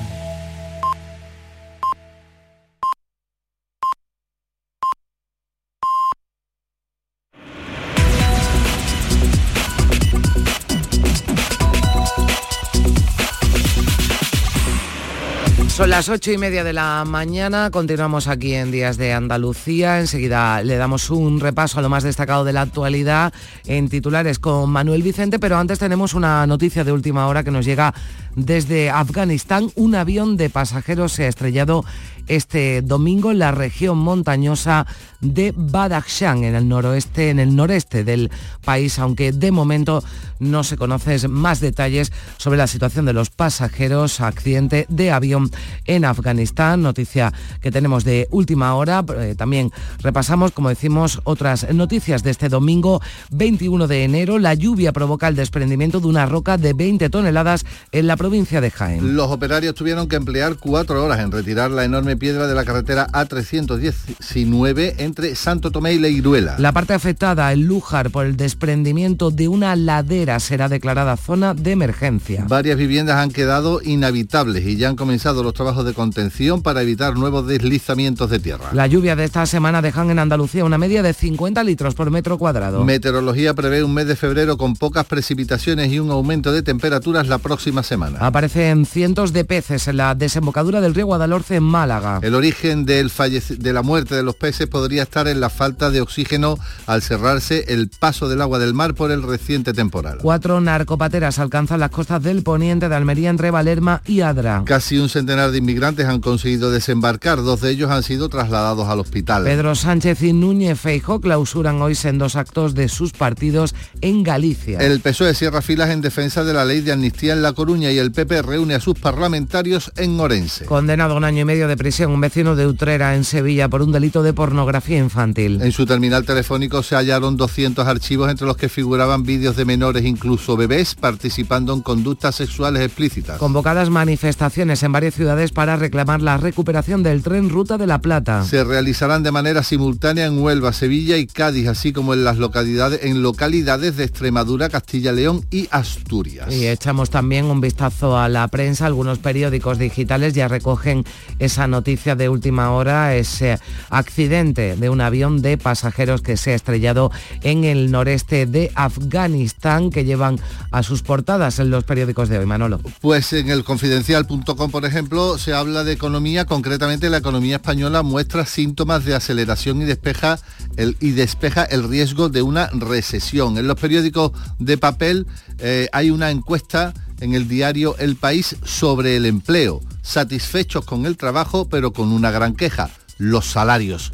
Speaker 1: Son las ocho y media de la mañana, continuamos aquí en Días de Andalucía, enseguida le damos un repaso a lo más destacado de la actualidad en titulares con Manuel Vicente, pero antes tenemos una noticia de última hora que nos llega desde Afganistán. Un avión de pasajeros se ha estrellado este domingo en la región montañosa de Badakhshan, en el noroeste, en el noreste del país, aunque de momento no se conocen más detalles sobre la situación de los pasajeros, accidente de avión en Afganistán, noticia que tenemos de última hora. Eh, también repasamos, como decimos, otras noticias de este domingo 21 de enero. La lluvia provoca el desprendimiento de una roca de 20 toneladas en la provincia de Jaén.
Speaker 32: Los operarios tuvieron que emplear cuatro horas en retirar la enorme piedra de la carretera A319 entre Santo Tomé y Leiruela.
Speaker 1: La parte afectada, el Lújar, por el desprendimiento de una ladera será declarada zona de emergencia.
Speaker 32: Varias viviendas han quedado inhabitables y ya han comenzado los trabajos de contención para evitar nuevos deslizamientos de tierra.
Speaker 1: La lluvia de esta semana dejan en Andalucía una media de 50 litros por metro cuadrado.
Speaker 32: Meteorología prevé un mes de febrero con pocas precipitaciones y un aumento de temperaturas la próxima semana.
Speaker 1: Aparecen cientos de peces en la desembocadura del río Guadalhorce en Málaga.
Speaker 32: El origen del de la muerte de los peces podría estar en la falta de oxígeno al cerrarse el paso del agua del mar por el reciente temporal.
Speaker 1: Cuatro narcopateras alcanzan las costas del poniente de Almería entre Valerma y Adra.
Speaker 32: Casi un centenar de inmigrantes han conseguido desembarcar, dos de ellos han sido trasladados al hospital.
Speaker 1: Pedro Sánchez y Núñez Feijo clausuran hoy dos actos de sus partidos en Galicia.
Speaker 32: El PSOE cierra filas en defensa de la ley de amnistía en La Coruña y el PP reúne a sus parlamentarios en Orense.
Speaker 1: Condenado a un año y medio de prisión un vecino de Utrera en Sevilla por un delito de pornografía infantil.
Speaker 32: En su terminal telefónico se hallaron 200 archivos entre los que figuraban vídeos de menores, incluso bebés, participando en conductas sexuales explícitas.
Speaker 1: Convocadas manifestaciones en varias ciudades para reclamar la recuperación del tren Ruta de la Plata.
Speaker 32: Se realizarán de manera simultánea en Huelva, Sevilla y Cádiz, así como en las localidades, en localidades de Extremadura, Castilla, León y Asturias.
Speaker 1: Y echamos también un vistazo a la prensa. Algunos periódicos digitales ya recogen esa noticia de última hora, ese accidente de un avión de pasajeros que se ha estrellado en el noreste de Afganistán, que llevan a sus portadas en los periódicos de hoy, Manolo.
Speaker 32: Pues en el confidencial.com, por ejemplo, se habla de economía, concretamente la economía española muestra síntomas de aceleración y despeja el, y despeja el riesgo de una recesión. En los periódicos de papel eh, hay una encuesta en el diario El País sobre el empleo, satisfechos con el trabajo pero con una gran queja, los salarios.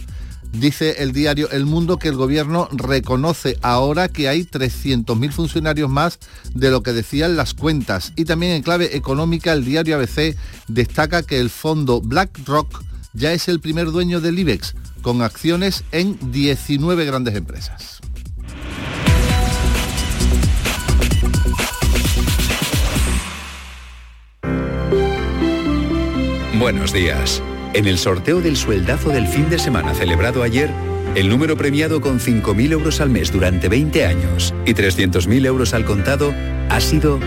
Speaker 32: Dice el diario El Mundo que el gobierno reconoce ahora que hay 300.000 funcionarios más de lo que decían las cuentas. Y también en clave económica el diario ABC destaca que el fondo BlackRock ya es el primer dueño del IBEX, con acciones en 19 grandes empresas.
Speaker 41: Buenos días. En el sorteo del sueldazo del fin de semana celebrado ayer, el número premiado con 5.000 euros al mes durante 20 años y 300.000 euros al contado ha sido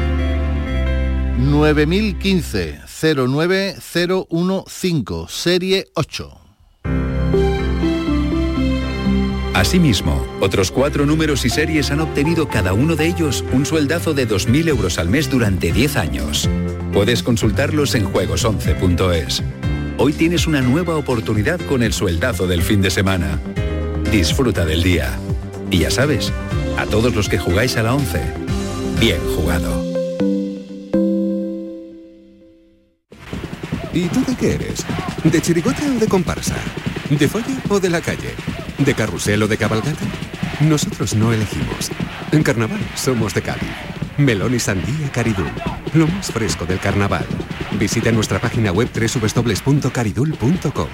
Speaker 32: 9015 09015 serie 8.
Speaker 41: Asimismo, otros cuatro números y series han obtenido cada uno de ellos un sueldazo de 2.000 euros al mes durante 10 años. Puedes consultarlos en juegos11.es. Hoy tienes una nueva oportunidad con el sueldazo del fin de semana. Disfruta del día. Y ya sabes, a todos los que jugáis a la 11, bien jugado.
Speaker 42: ¿Y tú de qué eres? ¿De chirigote o de comparsa? ¿De folla o de la calle? ¿De carrusel o de cabalgata? Nosotros no elegimos. En carnaval somos de Cádiz. Melón y sandía Caridul. Lo más fresco del carnaval. Visita nuestra página web www.caridul.com.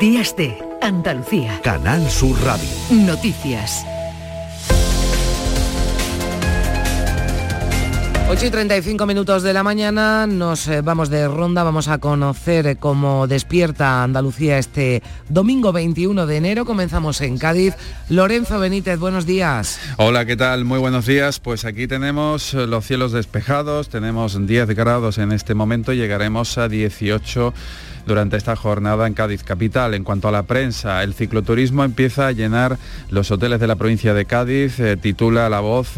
Speaker 11: Días de Andalucía.
Speaker 43: Canal Sur Radio.
Speaker 11: Noticias.
Speaker 1: 8 y 35 minutos de la mañana nos eh, vamos de ronda, vamos a conocer eh, cómo despierta Andalucía este domingo 21 de enero. Comenzamos en Cádiz. Lorenzo Benítez, buenos días.
Speaker 44: Hola, ¿qué tal? Muy buenos días. Pues aquí tenemos eh, los cielos despejados, tenemos 10 grados en este momento, llegaremos a 18 durante esta jornada en Cádiz capital. En cuanto a la prensa, el cicloturismo empieza a llenar los hoteles de la provincia de Cádiz, titula La Voz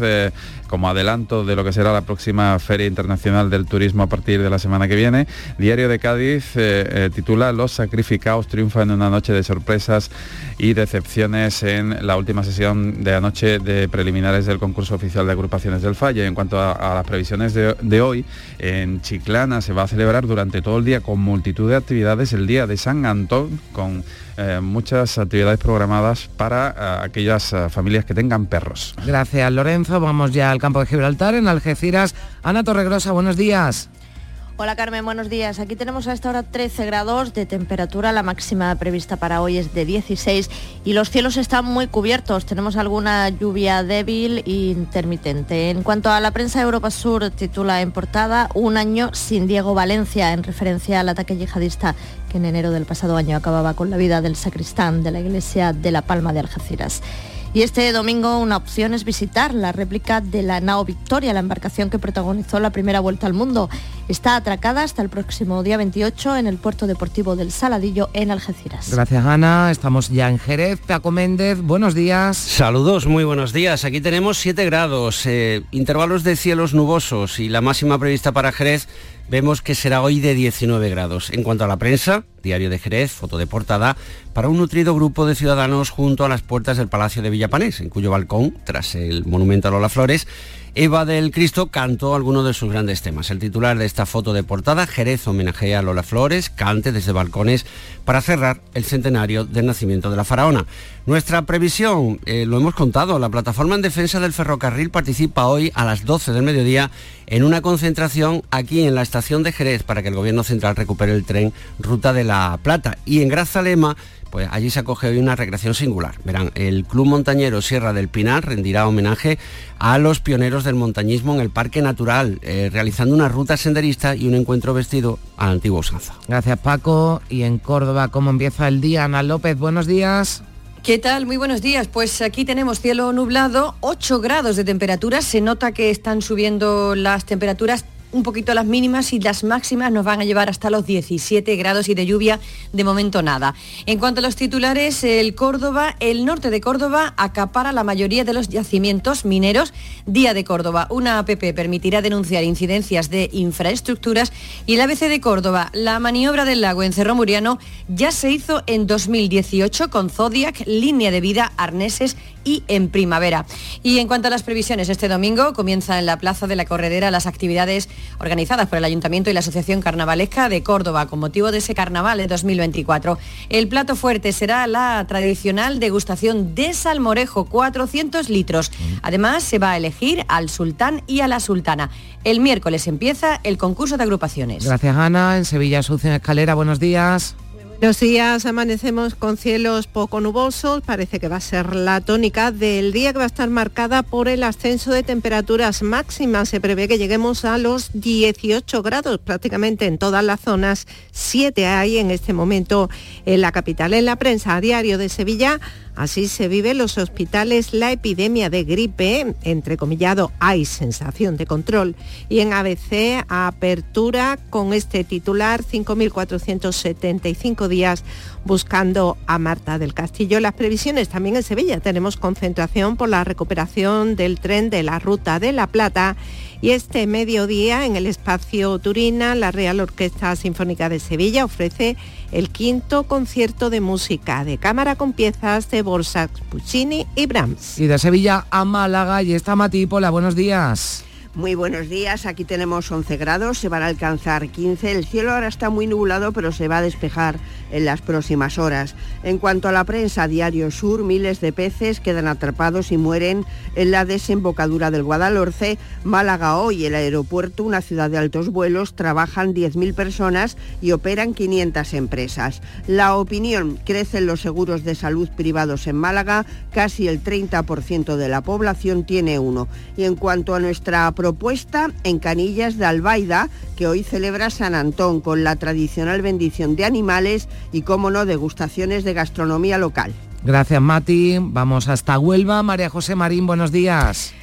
Speaker 44: como adelanto de lo que será la próxima Feria Internacional del Turismo a partir de la semana que viene. Diario de Cádiz eh, eh, titula Los sacrificados triunfan en una noche de sorpresas y decepciones en la última sesión de anoche de preliminares del concurso oficial de agrupaciones del Falle. En cuanto a, las previsiones de, hoy, en Chiclana se va a celebrar durante todo el día con multitud de actividades el día de San Antón con eh, muchas actividades programadas para aquellas familias que tengan perros.
Speaker 1: Gracias Lorenzo, vamos ya al campo de Gibraltar, en Algeciras. Ana Torregrosa, buenos días.
Speaker 45: Hola Carmen, buenos días. Aquí tenemos a esta hora 13 grados de temperatura, la máxima prevista para hoy es de 16 y los cielos están muy cubiertos. Tenemos alguna lluvia débil e intermitente. En cuanto a la prensa Europa Sur, titula en portada Un año sin Diego Valencia, en referencia al ataque yihadista que en enero del pasado año acababa con la vida del sacristán de la iglesia de La Palma de Algeciras. Y este domingo una opción es visitar la réplica de la Nao Victoria, la embarcación que protagonizó la primera vuelta al mundo. Está atracada hasta el próximo día 28 en el puerto deportivo del Saladillo en Algeciras.
Speaker 1: Gracias Ana, estamos ya en Jerez. Paco Méndez, buenos días.
Speaker 46: Saludos, muy buenos días. Aquí tenemos 7 grados, eh, intervalos de cielos nubosos y la máxima prevista para Jerez vemos que será hoy de 19 grados. En cuanto a la prensa, Diario de Jerez, foto de portada, para un nutrido grupo de ciudadanos junto a las puertas del Palacio de Villapanés, en cuyo balcón, tras el monumento a Lola Flores, Eva del Cristo cantó algunos de sus grandes temas. El titular de esta foto de portada, Jerez homenajea a Lola Flores, cante desde balcones para cerrar el centenario del nacimiento de la faraona. Nuestra previsión, eh, lo hemos contado, la plataforma en defensa del ferrocarril participa hoy a las 12 del mediodía en una concentración aquí en la estación de Jerez para que el gobierno central recupere el tren Ruta de la Plata. Y en Grazalema pues allí se acoge hoy una recreación singular. Verán, el Club Montañero Sierra del Pinar rendirá homenaje a los pioneros del montañismo en el Parque Natural, eh, realizando una ruta senderista y un encuentro vestido a la antigua usanza.
Speaker 1: Gracias Paco. Y en Córdoba, ¿cómo empieza el día? Ana López, buenos días.
Speaker 17: ¿Qué tal? Muy buenos días. Pues aquí tenemos cielo nublado, 8 grados de temperatura. Se nota que están subiendo las temperaturas un poquito las mínimas y las máximas nos van a llevar hasta los 17 grados y de lluvia de momento nada. En cuanto a los titulares, el Córdoba, el norte de Córdoba acapara la mayoría de los yacimientos mineros. Día de Córdoba, una APP permitirá denunciar incidencias de infraestructuras y el ABC de Córdoba, la maniobra del lago en Cerro Muriano ya se hizo en 2018 con Zodiac, línea de vida, arneses y en primavera. Y en cuanto a las previsiones, este domingo comienza en la Plaza de la Corredera las actividades organizadas por el Ayuntamiento y la Asociación Carnavalesca de Córdoba con motivo de ese carnaval de 2024. El plato fuerte será la tradicional degustación de salmorejo, 400 litros. Además, se va a elegir al sultán y a la sultana. El miércoles empieza el concurso de agrupaciones.
Speaker 1: Gracias, Ana. En Sevilla, Asunción Escalera, buenos días.
Speaker 39: Los días amanecemos con cielos poco nubosos, parece que va a ser la tónica del día que va a estar marcada por el ascenso de temperaturas máximas. Se prevé que lleguemos a los 18 grados prácticamente en todas las zonas, 7 hay en este momento en la capital. En la prensa a diario de Sevilla Así se vive en los hospitales la epidemia de gripe, entrecomillado hay sensación de control. Y en ABC, apertura con este titular, 5.475 días buscando a Marta del Castillo. Las previsiones también en Sevilla. Tenemos concentración por la recuperación del tren de la Ruta de la Plata y este mediodía en el espacio Turina, la Real Orquesta Sinfónica de Sevilla ofrece el quinto concierto de música de cámara con piezas de Borsak, Puccini y Brahms.
Speaker 1: Y de Sevilla a Málaga y está Matípola. Buenos días.
Speaker 47: Muy buenos días, aquí tenemos 11 grados, se van a alcanzar 15, el cielo ahora está muy nublado pero se va a despejar en las próximas horas. En cuanto a la prensa, Diario Sur, miles de peces quedan atrapados y mueren en la desembocadura del Guadalhorce, Málaga hoy, el aeropuerto, una ciudad de altos vuelos, trabajan 10.000 personas y operan 500 empresas. La opinión, crecen los seguros de salud privados en Málaga, casi el 30% de la población tiene uno. Y en cuanto a nuestra en Canillas de Albaida, que hoy celebra San Antón con la tradicional bendición de animales y, como no, degustaciones de gastronomía local.
Speaker 1: Gracias, Mati. Vamos hasta Huelva. María José Marín, buenos días.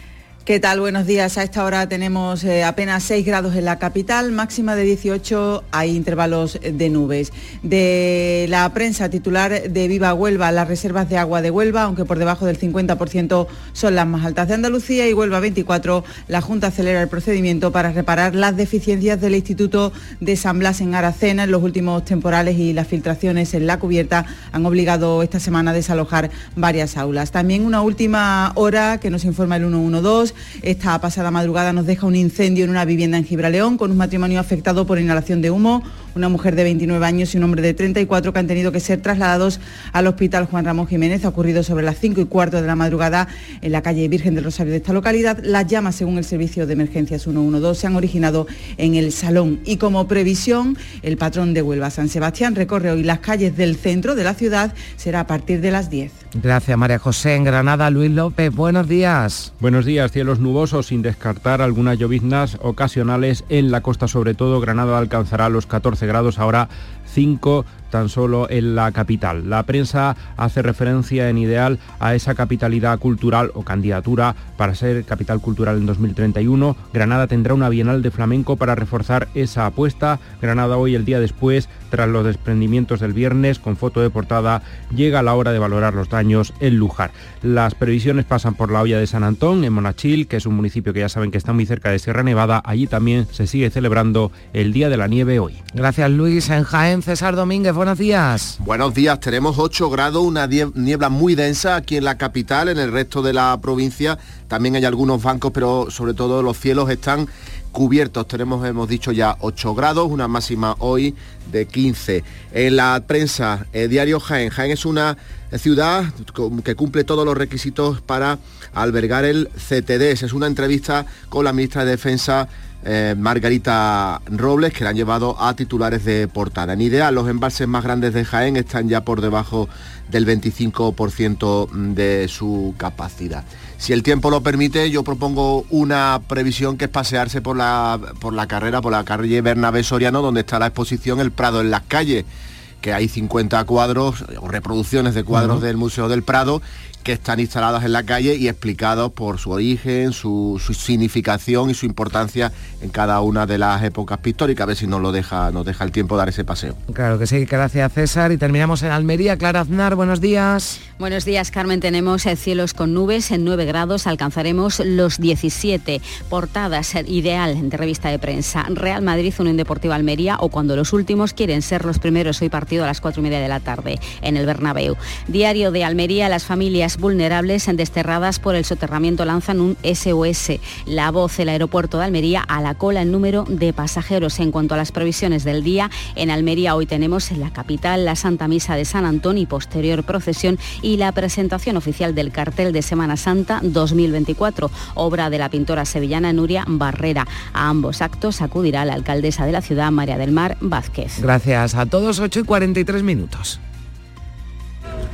Speaker 48: ¿Qué tal? Buenos días. A esta hora tenemos eh, apenas 6 grados en la capital, máxima de 18, hay intervalos de nubes. De la prensa titular de Viva Huelva, las reservas de agua de Huelva, aunque por debajo del 50% son las más altas de Andalucía y Huelva 24, la Junta acelera el procedimiento para reparar las deficiencias del Instituto de San Blas en Aracena. En los últimos temporales y las filtraciones en la cubierta han obligado esta semana a desalojar varias aulas. También una última hora que nos informa el 112 esta pasada madrugada nos deja un incendio en una vivienda en Gibraleón con un matrimonio afectado por inhalación de humo, una mujer de 29 años y un hombre de 34 que han tenido que ser trasladados al hospital Juan Ramón Jiménez. Ha ocurrido sobre las 5 y cuarto de la madrugada en la calle Virgen del Rosario de esta localidad. Las llamas, según el servicio de emergencias 112, se han originado en el salón y como previsión, el patrón de Huelva San Sebastián recorre hoy las calles del centro de la ciudad. Será a partir de las 10.
Speaker 1: Gracias, María José. En Granada, Luis López, buenos días.
Speaker 14: Buenos días, cielos nubosos sin descartar algunas lloviznas ocasionales en la costa, sobre todo Granada alcanzará los 14 grados ahora 5 tan solo en la capital. La prensa hace referencia en ideal a esa capitalidad cultural o candidatura para ser capital cultural en 2031. Granada tendrá una bienal de flamenco para reforzar esa apuesta. Granada hoy, el día después, tras los desprendimientos del viernes, con foto de portada, llega la hora de valorar los daños en Lujar. Las previsiones pasan por la olla de San Antón, en Monachil, que es un municipio que ya saben que está muy cerca de Sierra Nevada. Allí también se sigue celebrando el Día de la Nieve hoy.
Speaker 1: Gracias Luis. En Jaén, César Domínguez, buenos días.
Speaker 49: Buenos días, tenemos 8 grados, una niebla muy densa aquí en la capital, en el resto de la provincia también hay algunos bancos, pero sobre todo los cielos están cubiertos. Tenemos, hemos dicho ya, 8 grados, una máxima hoy de 15. En la prensa, eh, Diario Jaén. Jaén es una ciudad que cumple todos los requisitos para albergar el CTD. Es una entrevista con la ministra de Defensa eh, Margarita Robles, que la han llevado a titulares de portada. En ideal, los embalses más grandes de Jaén están ya por debajo del 25% de su capacidad. Si el tiempo lo permite, yo propongo una previsión que es pasearse por la, por la carrera, por la calle Bernabé Soriano, donde está la exposición El Prado en las calles que hay 50 cuadros o reproducciones de cuadros del Museo del Prado que están instaladas en la calle y explicados por su origen, su, significación y su importancia en cada una de las épocas pictóricas. A ver si nos lo deja, nos deja el tiempo dar ese paseo.
Speaker 1: Claro que sí, gracias César. Y terminamos en Almería. Clara Aznar, buenos días.
Speaker 43: Buenos días, Carmen. Tenemos eh, cielos con nubes en 9 grados, alcanzaremos los 17. Portadas eh, ideal de revista de prensa. Real Madrid, Unión Deportiva Almería o cuando los últimos quieren ser los primeros hoy partido a las 4 y media de la tarde en el Bernabéu. Diario de Almería, las familias vulnerables en desterradas por el soterramiento lanzan un SOS. La voz, el aeropuerto de Almería, a la cola el número de pasajeros. En cuanto a las previsiones del día, en Almería hoy tenemos en la capital la Santa Misa de San Antón y posterior procesión y la presentación oficial del cartel de Semana Santa 2024, obra de la pintora sevillana Nuria Barrera. A ambos actos acudirá la alcaldesa de la ciudad, María del Mar Vázquez.
Speaker 1: Gracias a todos, 8 y 43 minutos.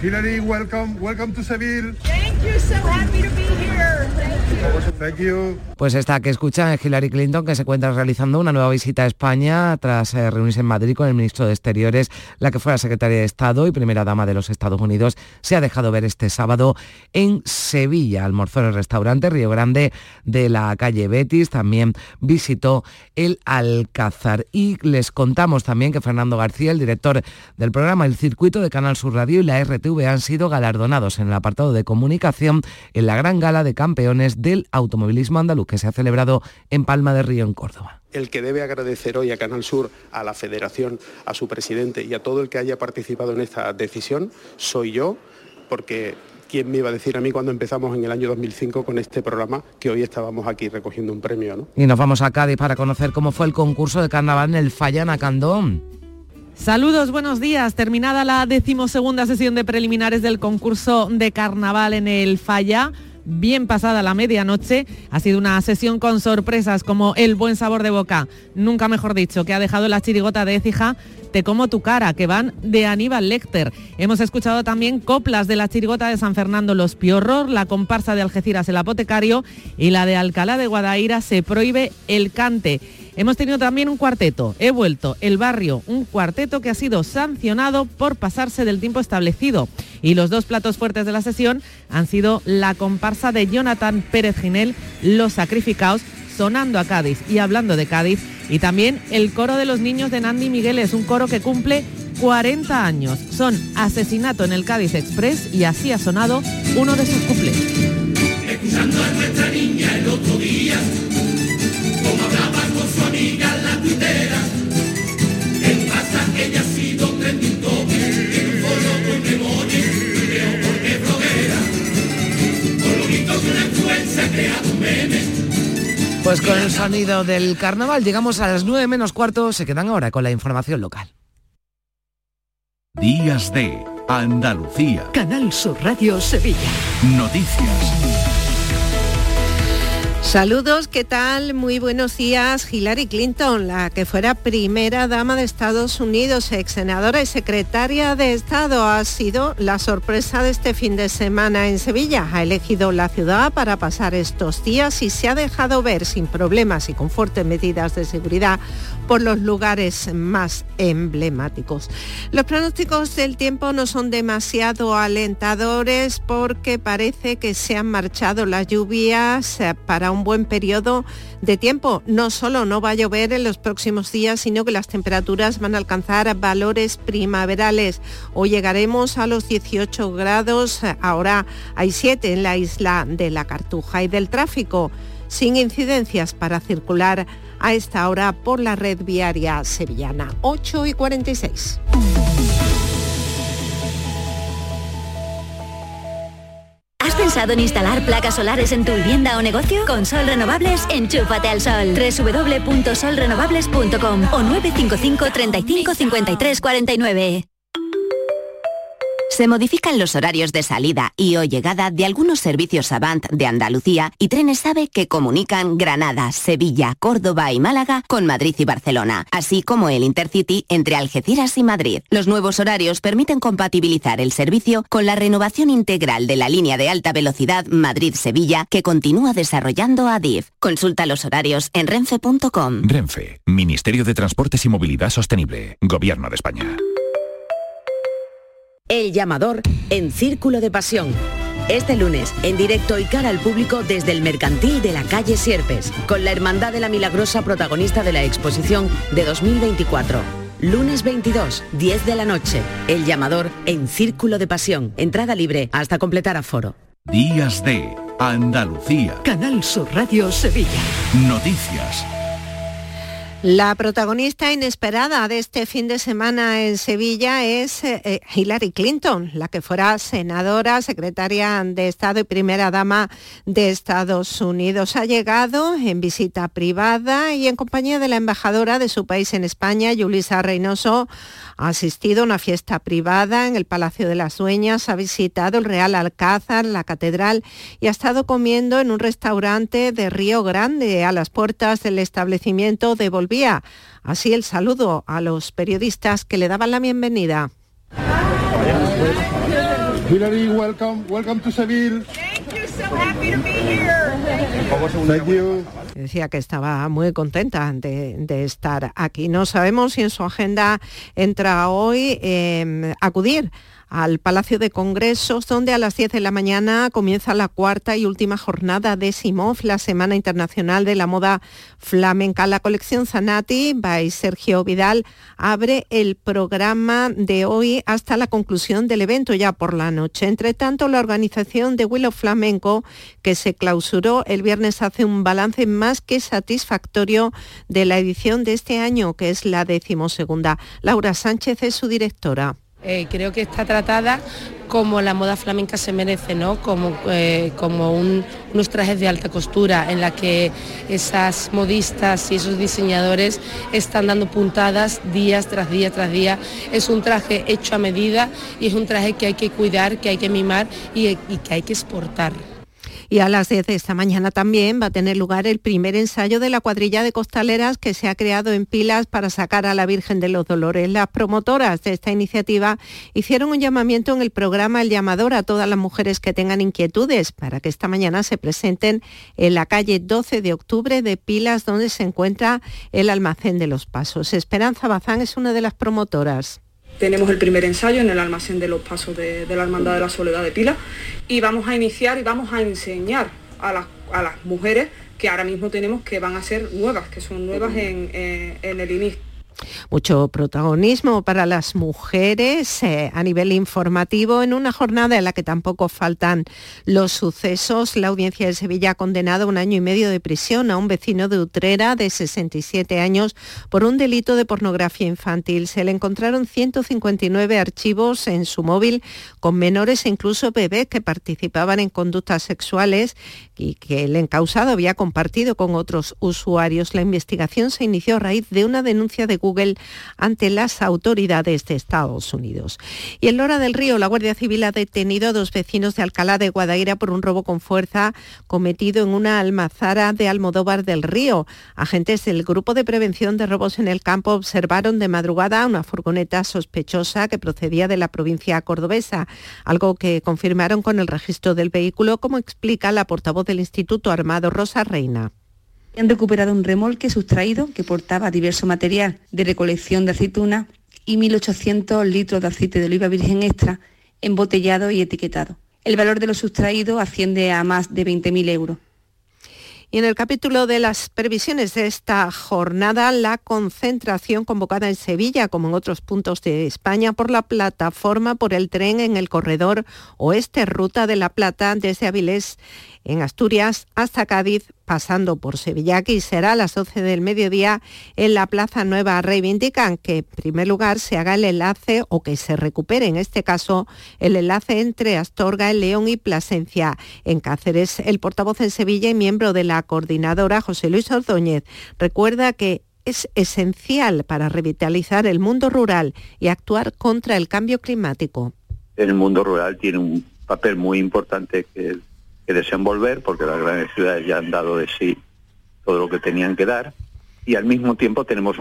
Speaker 50: Hillary, welcome, welcome to Seville.
Speaker 51: Thank you, so happy to be here.
Speaker 50: Thank you.
Speaker 1: Pues esta que escuchan es Hillary Clinton, que se encuentra realizando una nueva visita a España tras eh, reunirse en Madrid con el ministro de Exteriores, la que fue la secretaria de Estado y primera dama de los Estados Unidos. Se ha dejado ver este sábado en Sevilla. Almorzó en el restaurante Río Grande de la calle Betis. También visitó el Alcázar. Y les contamos también que Fernando García, el director del programa El Circuito de Canal Sur Radio y la Han sido galardonados en el apartado de comunicación en la gran gala de campeones del automovilismo andaluz que se ha celebrado en Palma de Río, en Córdoba.
Speaker 52: El que debe agradecer hoy a Canal Sur, a la Federación, a su presidente y a todo el que haya participado en esta decisión soy yo, porque ¿quién me iba a decir a mí cuando empezamos en el año 2005 con este programa que hoy estábamos aquí recogiendo un premio? ¿no?
Speaker 1: Y nos vamos a Cádiz para conocer cómo fue el concurso de carnaval en el Fallana Candón.
Speaker 53: Saludos, buenos días. Terminada la decimosegunda sesión de preliminares del concurso de carnaval en el Falla, bien pasada la medianoche. Ha sido una sesión con sorpresas como el buen sabor de boca, nunca mejor dicho, que ha dejado la chirigota de Écija, Te como tu cara, que van de Aníbal Lecter. Hemos escuchado también coplas de la chirigota de San Fernando Los Piorros, la comparsa de Algeciras el Apotecario y la de Alcalá de Guadaira se prohíbe el cante. Hemos tenido también un cuarteto. He vuelto el barrio, un cuarteto que ha sido sancionado por pasarse del tiempo establecido. Y los dos platos fuertes de la sesión han sido la comparsa de Jonathan Pérez Ginel, Los Sacrificados, sonando a Cádiz y hablando de Cádiz. Y también el coro de los niños de Nandi Miguel es un coro que cumple 40 años. Son Asesinato en el Cádiz Express y así ha sonado uno de sus
Speaker 54: hablaba con su amiga la tuitera, en pasa ella ha sido trending topic, en un foro con demonios, video porque floguera, por lo visto que una influencia ha creado un meme,
Speaker 1: Pues con el sonido del carnaval llegamos a las 9 menos cuarto, se quedan ahora con la información local.
Speaker 55: Días de Andalucía.
Speaker 11: Canal Sur Radio Sevilla.
Speaker 55: Noticias.
Speaker 39: Saludos, ¿qué tal? Muy buenos días. Hillary Clinton, la que fuera primera dama de Estados Unidos, ex senadora y secretaria de Estado, ha sido la sorpresa de este fin de semana en Sevilla. Ha elegido la ciudad para pasar estos días y se ha dejado ver sin problemas y con fuertes medidas de seguridad por los lugares más emblemáticos. Los pronósticos del tiempo no son demasiado alentadores porque parece que se han marchado las lluvias eh, para un buen periodo de tiempo. No solo no va a llover en los próximos días, sino que las temperaturas van a alcanzar valores primaverales. Hoy llegaremos a los 18 grados, ahora hay 7 en la isla de la Cartuja y del tráfico sin incidencias para circular a esta hora por la red viaria sevillana. 8 y 46.
Speaker 56: ¿Has pensado en instalar placas solares en tu vivienda o negocio? Con Sol Renovables, enchúfate al sol. www.solrenovables.com o 955 35 53 49. Se modifican los horarios de salida y o llegada de algunos servicios Avant de Andalucía y Trenes AVE que comunican Granada, Sevilla, Córdoba y Málaga con Madrid y Barcelona, así como el Intercity entre Algeciras y Madrid. Los nuevos horarios permiten compatibilizar el servicio con la renovación integral de la línea de alta velocidad Madrid-Sevilla que continúa desarrollando ADIF. Consulta los horarios en renfe.com.
Speaker 57: Renfe, Ministerio de Transportes y Movilidad Sostenible, Gobierno de España.
Speaker 58: El llamador en Círculo de Pasión. Este lunes, en directo y cara al público desde el Mercantil de la calle Sierpes, con la Hermandad de la Milagrosa protagonista de la exposición de 2024. Lunes 22, 10 de la noche. El llamador en Círculo de Pasión. Entrada libre hasta completar aforo.
Speaker 55: Días de Andalucía.
Speaker 11: Canal Sur Radio Sevilla.
Speaker 55: Noticias.
Speaker 39: La protagonista inesperada de este fin de semana en Sevilla es eh, eh, Hillary Clinton, la que fuera senadora, secretaria de Estado y primera dama de Estados Unidos. Ha llegado en visita privada y en compañía de la embajadora de su país en España, Yulisa Reynoso, ha asistido a una fiesta privada en el Palacio de las Dueñas, ha visitado el Real Alcázar, la Catedral y ha estado comiendo en un restaurante de Río Grande a las puertas del establecimiento de Volvía. Así el saludo a los periodistas que le daban la bienvenida.
Speaker 50: Hillary, welcome, welcome to Seville. Thank you.
Speaker 39: Decía que estaba muy contenta de, de estar aquí. No sabemos si en su agenda entra hoy eh, acudir al Palacio de Congresos, donde a las 10 de la mañana comienza la cuarta y última jornada de SIMOF, la Semana Internacional de la Moda Flamenca. La colección Zanati, by Sergio Vidal, abre el programa de hoy hasta la conclusión del evento ya por la noche. Entre tanto, la organización de Willow Flamenco, que se clausuró el viernes, hace un balance más que satisfactorio de la edición de este año, que es la decimosegunda. Laura Sánchez es su directora.
Speaker 46: Eh, creo que está tratada como la moda flamenca se merece, ¿no? como, eh, como unos trajes de alta costura en la que esas modistas y esos diseñadores están dando puntadas días tras día tras día. Es un traje hecho a medida y es un traje que hay que cuidar, que hay que mimar y, y que hay que exportar.
Speaker 39: Y a las 10 de esta mañana también va a tener lugar el primer ensayo de la cuadrilla de costaleras que se ha creado en pilas para sacar a la Virgen de los Dolores. Las promotoras de esta iniciativa hicieron un llamamiento en el programa El Llamador a todas las mujeres que tengan inquietudes para que esta mañana se presenten en la calle 12 de octubre de Pilas donde se encuentra el almacén de los pasos. Esperanza Bazán es una de las promotoras
Speaker 36: tenemos el primer ensayo en el almacén de los pasos de, la Hermandad de la Soledad de Pila y vamos a iniciar y vamos a enseñar a las, a las mujeres que ahora mismo tenemos que van a ser nuevas, que son nuevas en, eh, en el inicio
Speaker 39: mucho protagonismo para las mujeres eh, a nivel informativo en una jornada en la que tampoco faltan los sucesos. La audiencia de Sevilla ha condenado un año y medio de prisión a un vecino de Utrera de 67 años por un delito de pornografía infantil. Se le encontraron 159 archivos en su móvil con menores e incluso bebés que participaban en conductas sexuales y que el encausado había compartido con otros usuarios. La investigación se inició a raíz de una denuncia de Google ante las autoridades de Estados Unidos. Y en Lora del Río, la Guardia Civil ha detenido a dos vecinos de Alcalá de Guadaira por un robo con fuerza cometido en una almazara de Almodóvar del Río. Agentes del Grupo de Prevención de Robos en el Campo observaron de madrugada una furgoneta sospechosa que procedía de la provincia cordobesa, algo que confirmaron con el registro del vehículo, como explica la portavoz del Instituto Armado Rosa Reina.
Speaker 59: Han recuperado un remolque sustraído que portaba diverso material de recolección de aceituna y 1.800 litros de aceite de oliva virgen extra embotellado y etiquetado. El valor de lo sustraído asciende a más de 20.000 euros.
Speaker 39: Y en el capítulo de las previsiones de esta jornada, la concentración convocada en Sevilla, como en otros puntos de España, por la plataforma por el tren en el corredor oeste Ruta de la Plata desde Avilés en Asturias hasta Cádiz, pasando por Sevilla, y será a las 12 del mediodía en la Plaza Nueva. Reivindican que, en primer lugar, se haga el enlace o que se recupere, en este caso, el enlace entre Astorga, el León y Plasencia. En Cáceres, el portavoz en Sevilla y miembro de la coordinadora, José Luis Ordóñez, recuerda que es esencial para revitalizar el mundo rural y actuar contra el cambio climático.
Speaker 60: El mundo rural tiene un papel muy importante que que desenvolver, porque las grandes ciudades ya han dado de sí todo lo que tenían que dar, y al mismo tiempo tenemos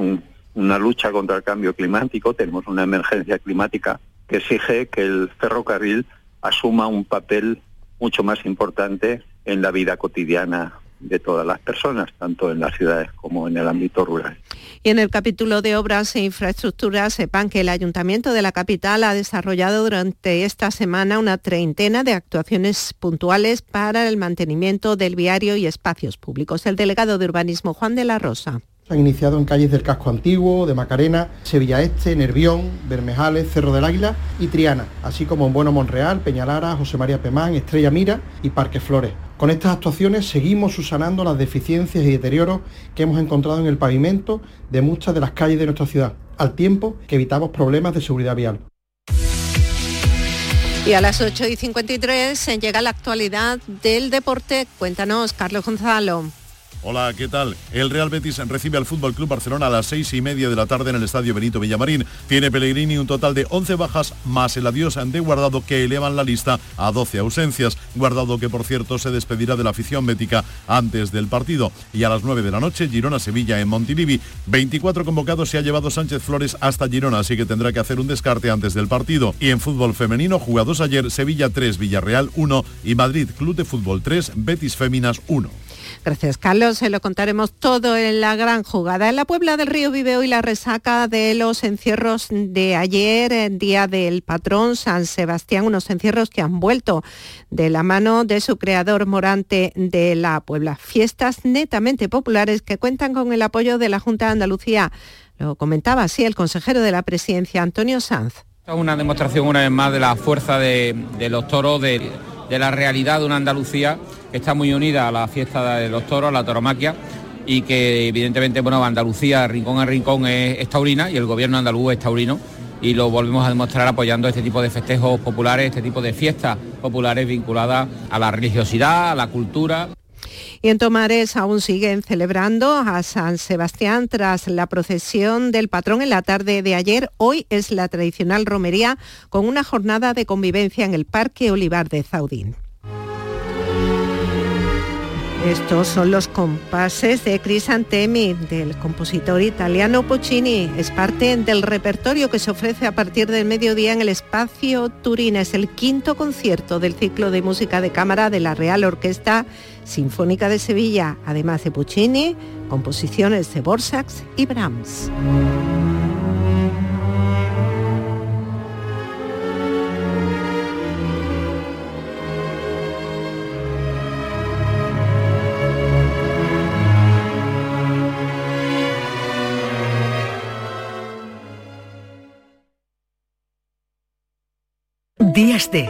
Speaker 60: una lucha contra el cambio climático, tenemos una emergencia climática que exige que el ferrocarril asuma un papel mucho más importante en la vida cotidiana de todas las personas, tanto en las ciudades como en el ámbito rural.
Speaker 39: Y en el capítulo de obras e infraestructuras, sepan que el Ayuntamiento de la capital ha desarrollado durante esta semana una treintena de actuaciones puntuales para el mantenimiento del viario y espacios públicos. El delegado de urbanismo, Juan de la Rosa.
Speaker 58: Se han iniciado en calles del Casco Antiguo, de Macarena, Sevilla Este, Nervión, Bermejales, Cerro del Águila y Triana, así como en Bueno Monreal, Peñalara, José María Pemán, Estrella Mira y Parque Flores. Con estas actuaciones seguimos subsanando las deficiencias y deterioros que hemos encontrado en el pavimento de muchas de las calles de nuestra ciudad, al tiempo que evitamos problemas de seguridad vial.
Speaker 39: Y a las 8 y 53 llega la actualidad del deporte. Cuéntanos, Carlos Gonzalo.
Speaker 34: Hola, ¿qué tal? El Real Betis recibe al Fútbol Club Barcelona a las seis y media de la tarde en el Estadio Benito Villamarín. Tiene Pellegrini un total de 11 bajas más el adiós de Guardado que elevan la lista a 12 ausencias. Guardado que por cierto se despedirá de la afición bética antes del partido. Y a las 9 de la noche, Girona-Sevilla en Montilivi. 24 convocados se ha llevado Sánchez Flores hasta Girona, así que tendrá que hacer un descarte antes del partido. Y en fútbol femenino, jugados ayer, Sevilla 3, Villarreal 1 y Madrid Club de Fútbol 3, Betis Féminas 1.
Speaker 39: Gracias, Carlos. Se lo contaremos todo en la gran jugada. En la Puebla del Río vive hoy la resaca de los encierros de ayer, el día del patrón San Sebastián, unos encierros que han vuelto de la mano de su creador Morante de la Puebla. Fiestas netamente populares que cuentan con el apoyo de la Junta de Andalucía. Lo comentaba así el consejero de la presidencia, Antonio Sanz.
Speaker 61: Es una demostración una vez más de la fuerza de, los toros, de, de la realidad de una Andalucía está muy unida a la fiesta de los toros, a la toromaquia, y que evidentemente, bueno, Andalucía, rincón a rincón, es, taurina y el gobierno andaluz es taurino
Speaker 62: y lo volvemos a demostrar apoyando este tipo de festejos populares, este tipo de fiestas populares vinculadas a la religiosidad, a la cultura.
Speaker 39: Y en Tomares aún siguen celebrando a San Sebastián tras la procesión del patrón en la tarde de ayer. Hoy es la tradicional romería con una jornada de convivencia en el Parque Olivar de Zaudín. Estos son los compases de Crisantemi, del compositor italiano Puccini. Es parte del repertorio que se ofrece a partir del mediodía en el espacio Turín. Es el quinto concierto del ciclo de música de cámara de la Real Orquesta Sinfónica de Sevilla, además de Puccini, composiciones de Borsax y Brahms.
Speaker 11: Días de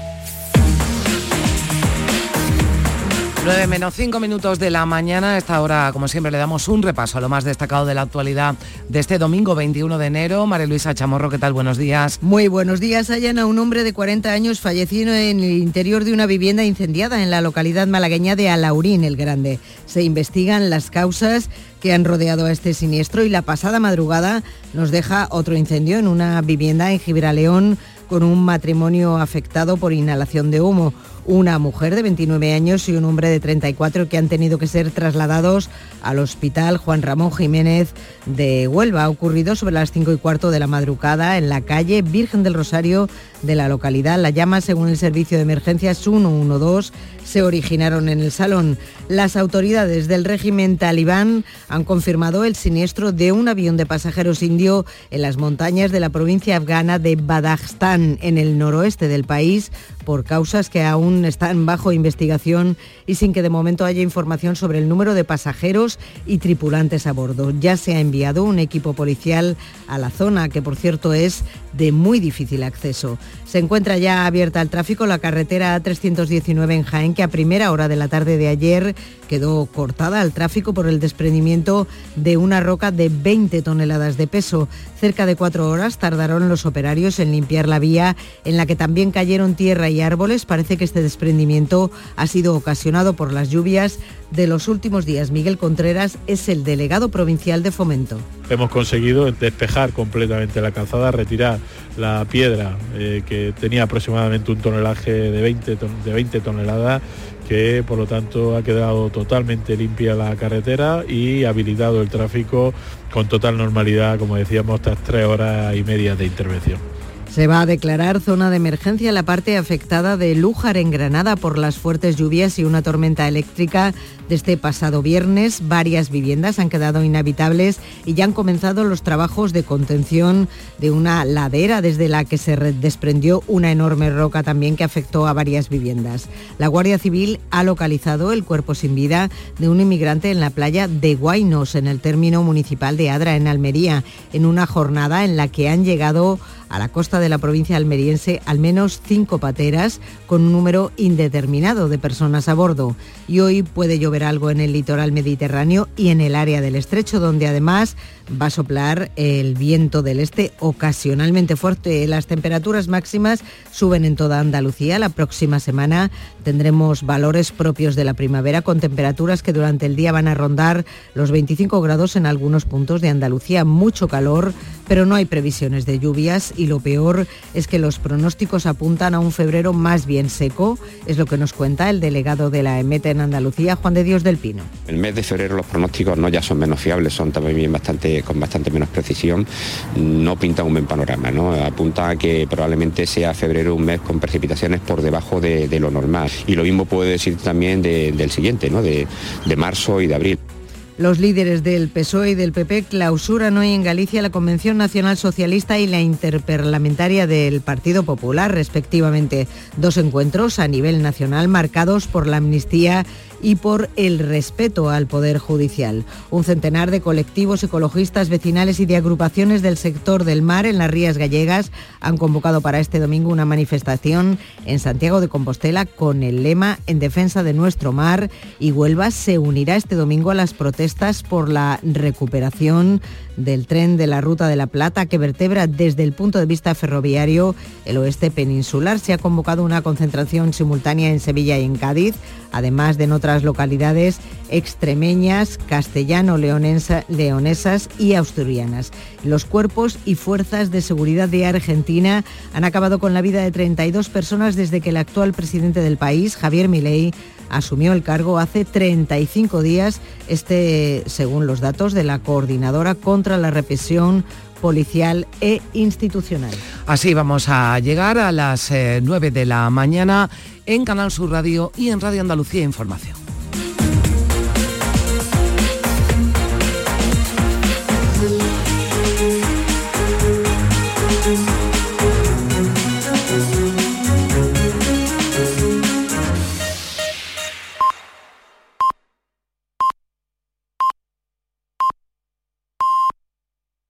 Speaker 1: 9 menos 5 minutos de la mañana. A esta hora, como siempre, le damos un repaso a lo más destacado de la actualidad de este domingo 21 de enero. María Luisa Chamorro, ¿qué tal? Buenos días.
Speaker 13: Muy buenos días. Allana, un hombre de 40 años fallecido en el interior de una vivienda incendiada en la localidad malagueña de Alaurín el Grande. Se investigan las causas que han rodeado a este siniestro y la pasada madrugada nos deja otro incendio en una vivienda en Gibraleón con un matrimonio afectado por inhalación de humo una mujer de 29 años y un hombre de 34 que han tenido que ser trasladados al hospital Juan Ramón Jiménez de Huelva. Ha ocurrido sobre las 5 y cuarto de la madrugada en la calle Virgen del Rosario de la localidad. La llama, según el servicio de emergencias 112, se originaron en el salón. Las autoridades del régimen talibán han confirmado el siniestro de un avión de pasajeros indio en las montañas de la provincia afgana de Badakhshan, en el noroeste del país, por causas que aún están bajo investigación y sin que de momento haya información sobre el número de pasajeros y tripulantes a bordo. Ya se ha enviado un equipo policial a la zona, que por cierto es de muy difícil acceso. Se encuentra ya abierta al tráfico la carretera A319 en Jaén, que a primera hora de la tarde de ayer quedó cortada al tráfico por el desprendimiento de una roca de 20 toneladas de peso. Cerca de cuatro horas tardaron los operarios en limpiar la vía en la que también cayeron tierra y árboles. Parece que este desprendimiento ha sido ocasionado por las lluvias de los últimos días. Miguel Contreras es el delegado provincial de Fomento.
Speaker 63: Hemos conseguido despejar completamente la calzada, retirar la piedra eh, que tenía aproximadamente un tonelaje de 20, de 20 toneladas que por lo tanto ha quedado totalmente limpia la carretera y habilitado el tráfico con total normalidad, como decíamos, estas tres horas y media de intervención.
Speaker 13: Se va a declarar zona de emergencia la parte afectada de Lújar en Granada por las fuertes lluvias y una tormenta eléctrica desde pasado viernes. Varias viviendas han quedado inhabitables y ya han comenzado los trabajos de contención de una ladera desde la que se desprendió una enorme roca también que afectó a varias viviendas. La Guardia Civil ha localizado el cuerpo sin vida de un inmigrante en la playa de Guainos, en el término municipal de Adra, en Almería, en una jornada en la que han llegado a la costa de la provincia almeriense al menos cinco pateras con un número indeterminado de personas a bordo. Y hoy puede llover algo en el litoral mediterráneo y en el área del estrecho, donde además va a soplar el viento del este ocasionalmente fuerte. Las temperaturas máximas suben en toda Andalucía. La próxima semana tendremos valores propios de la primavera con temperaturas que durante el día van a rondar los 25 grados en algunos puntos de Andalucía. Mucho calor, pero no hay previsiones de lluvias y lo peor es que los pronósticos apuntan a un febrero más bien seco. Es lo que nos cuenta el delegado de la EMET en Andalucía, Juan de Dios del Pino.
Speaker 64: El mes de febrero los pronósticos no ya son menos fiables, son también bastante, con bastante menos precisión. No pintan un buen panorama, ¿no? Apunta a que probablemente sea febrero un mes con precipitaciones por debajo de, de lo normal. Y lo mismo puede decir también de, del siguiente, ¿no? de, de marzo y de abril.
Speaker 13: Los líderes del PSOE y del PP clausuran hoy en Galicia la Convención Nacional Socialista y la Interparlamentaria del Partido Popular, respectivamente. Dos encuentros a nivel nacional marcados por la amnistía y por el respeto al Poder Judicial. Un centenar de colectivos ecologistas vecinales y de agrupaciones del sector del mar en las Rías Gallegas han convocado para este domingo una manifestación en Santiago de Compostela con el lema En defensa de nuestro mar y Huelva se unirá este domingo a las protestas por la recuperación del tren de la Ruta de la Plata que vertebra desde el punto de vista ferroviario el oeste peninsular. Se ha convocado una concentración simultánea en Sevilla y en Cádiz, además de en otras localidades extremeñas, castellano-leonesas y asturianas. Los cuerpos y fuerzas de seguridad de Argentina han acabado con la vida de 32 personas desde que el actual presidente del país, Javier Milei, asumió el cargo hace 35 días, este según los datos de la Coordinadora contra la Represión policial e institucional.
Speaker 1: Así vamos a llegar a las 9 de la mañana en Canal Sur Radio y en Radio Andalucía Información.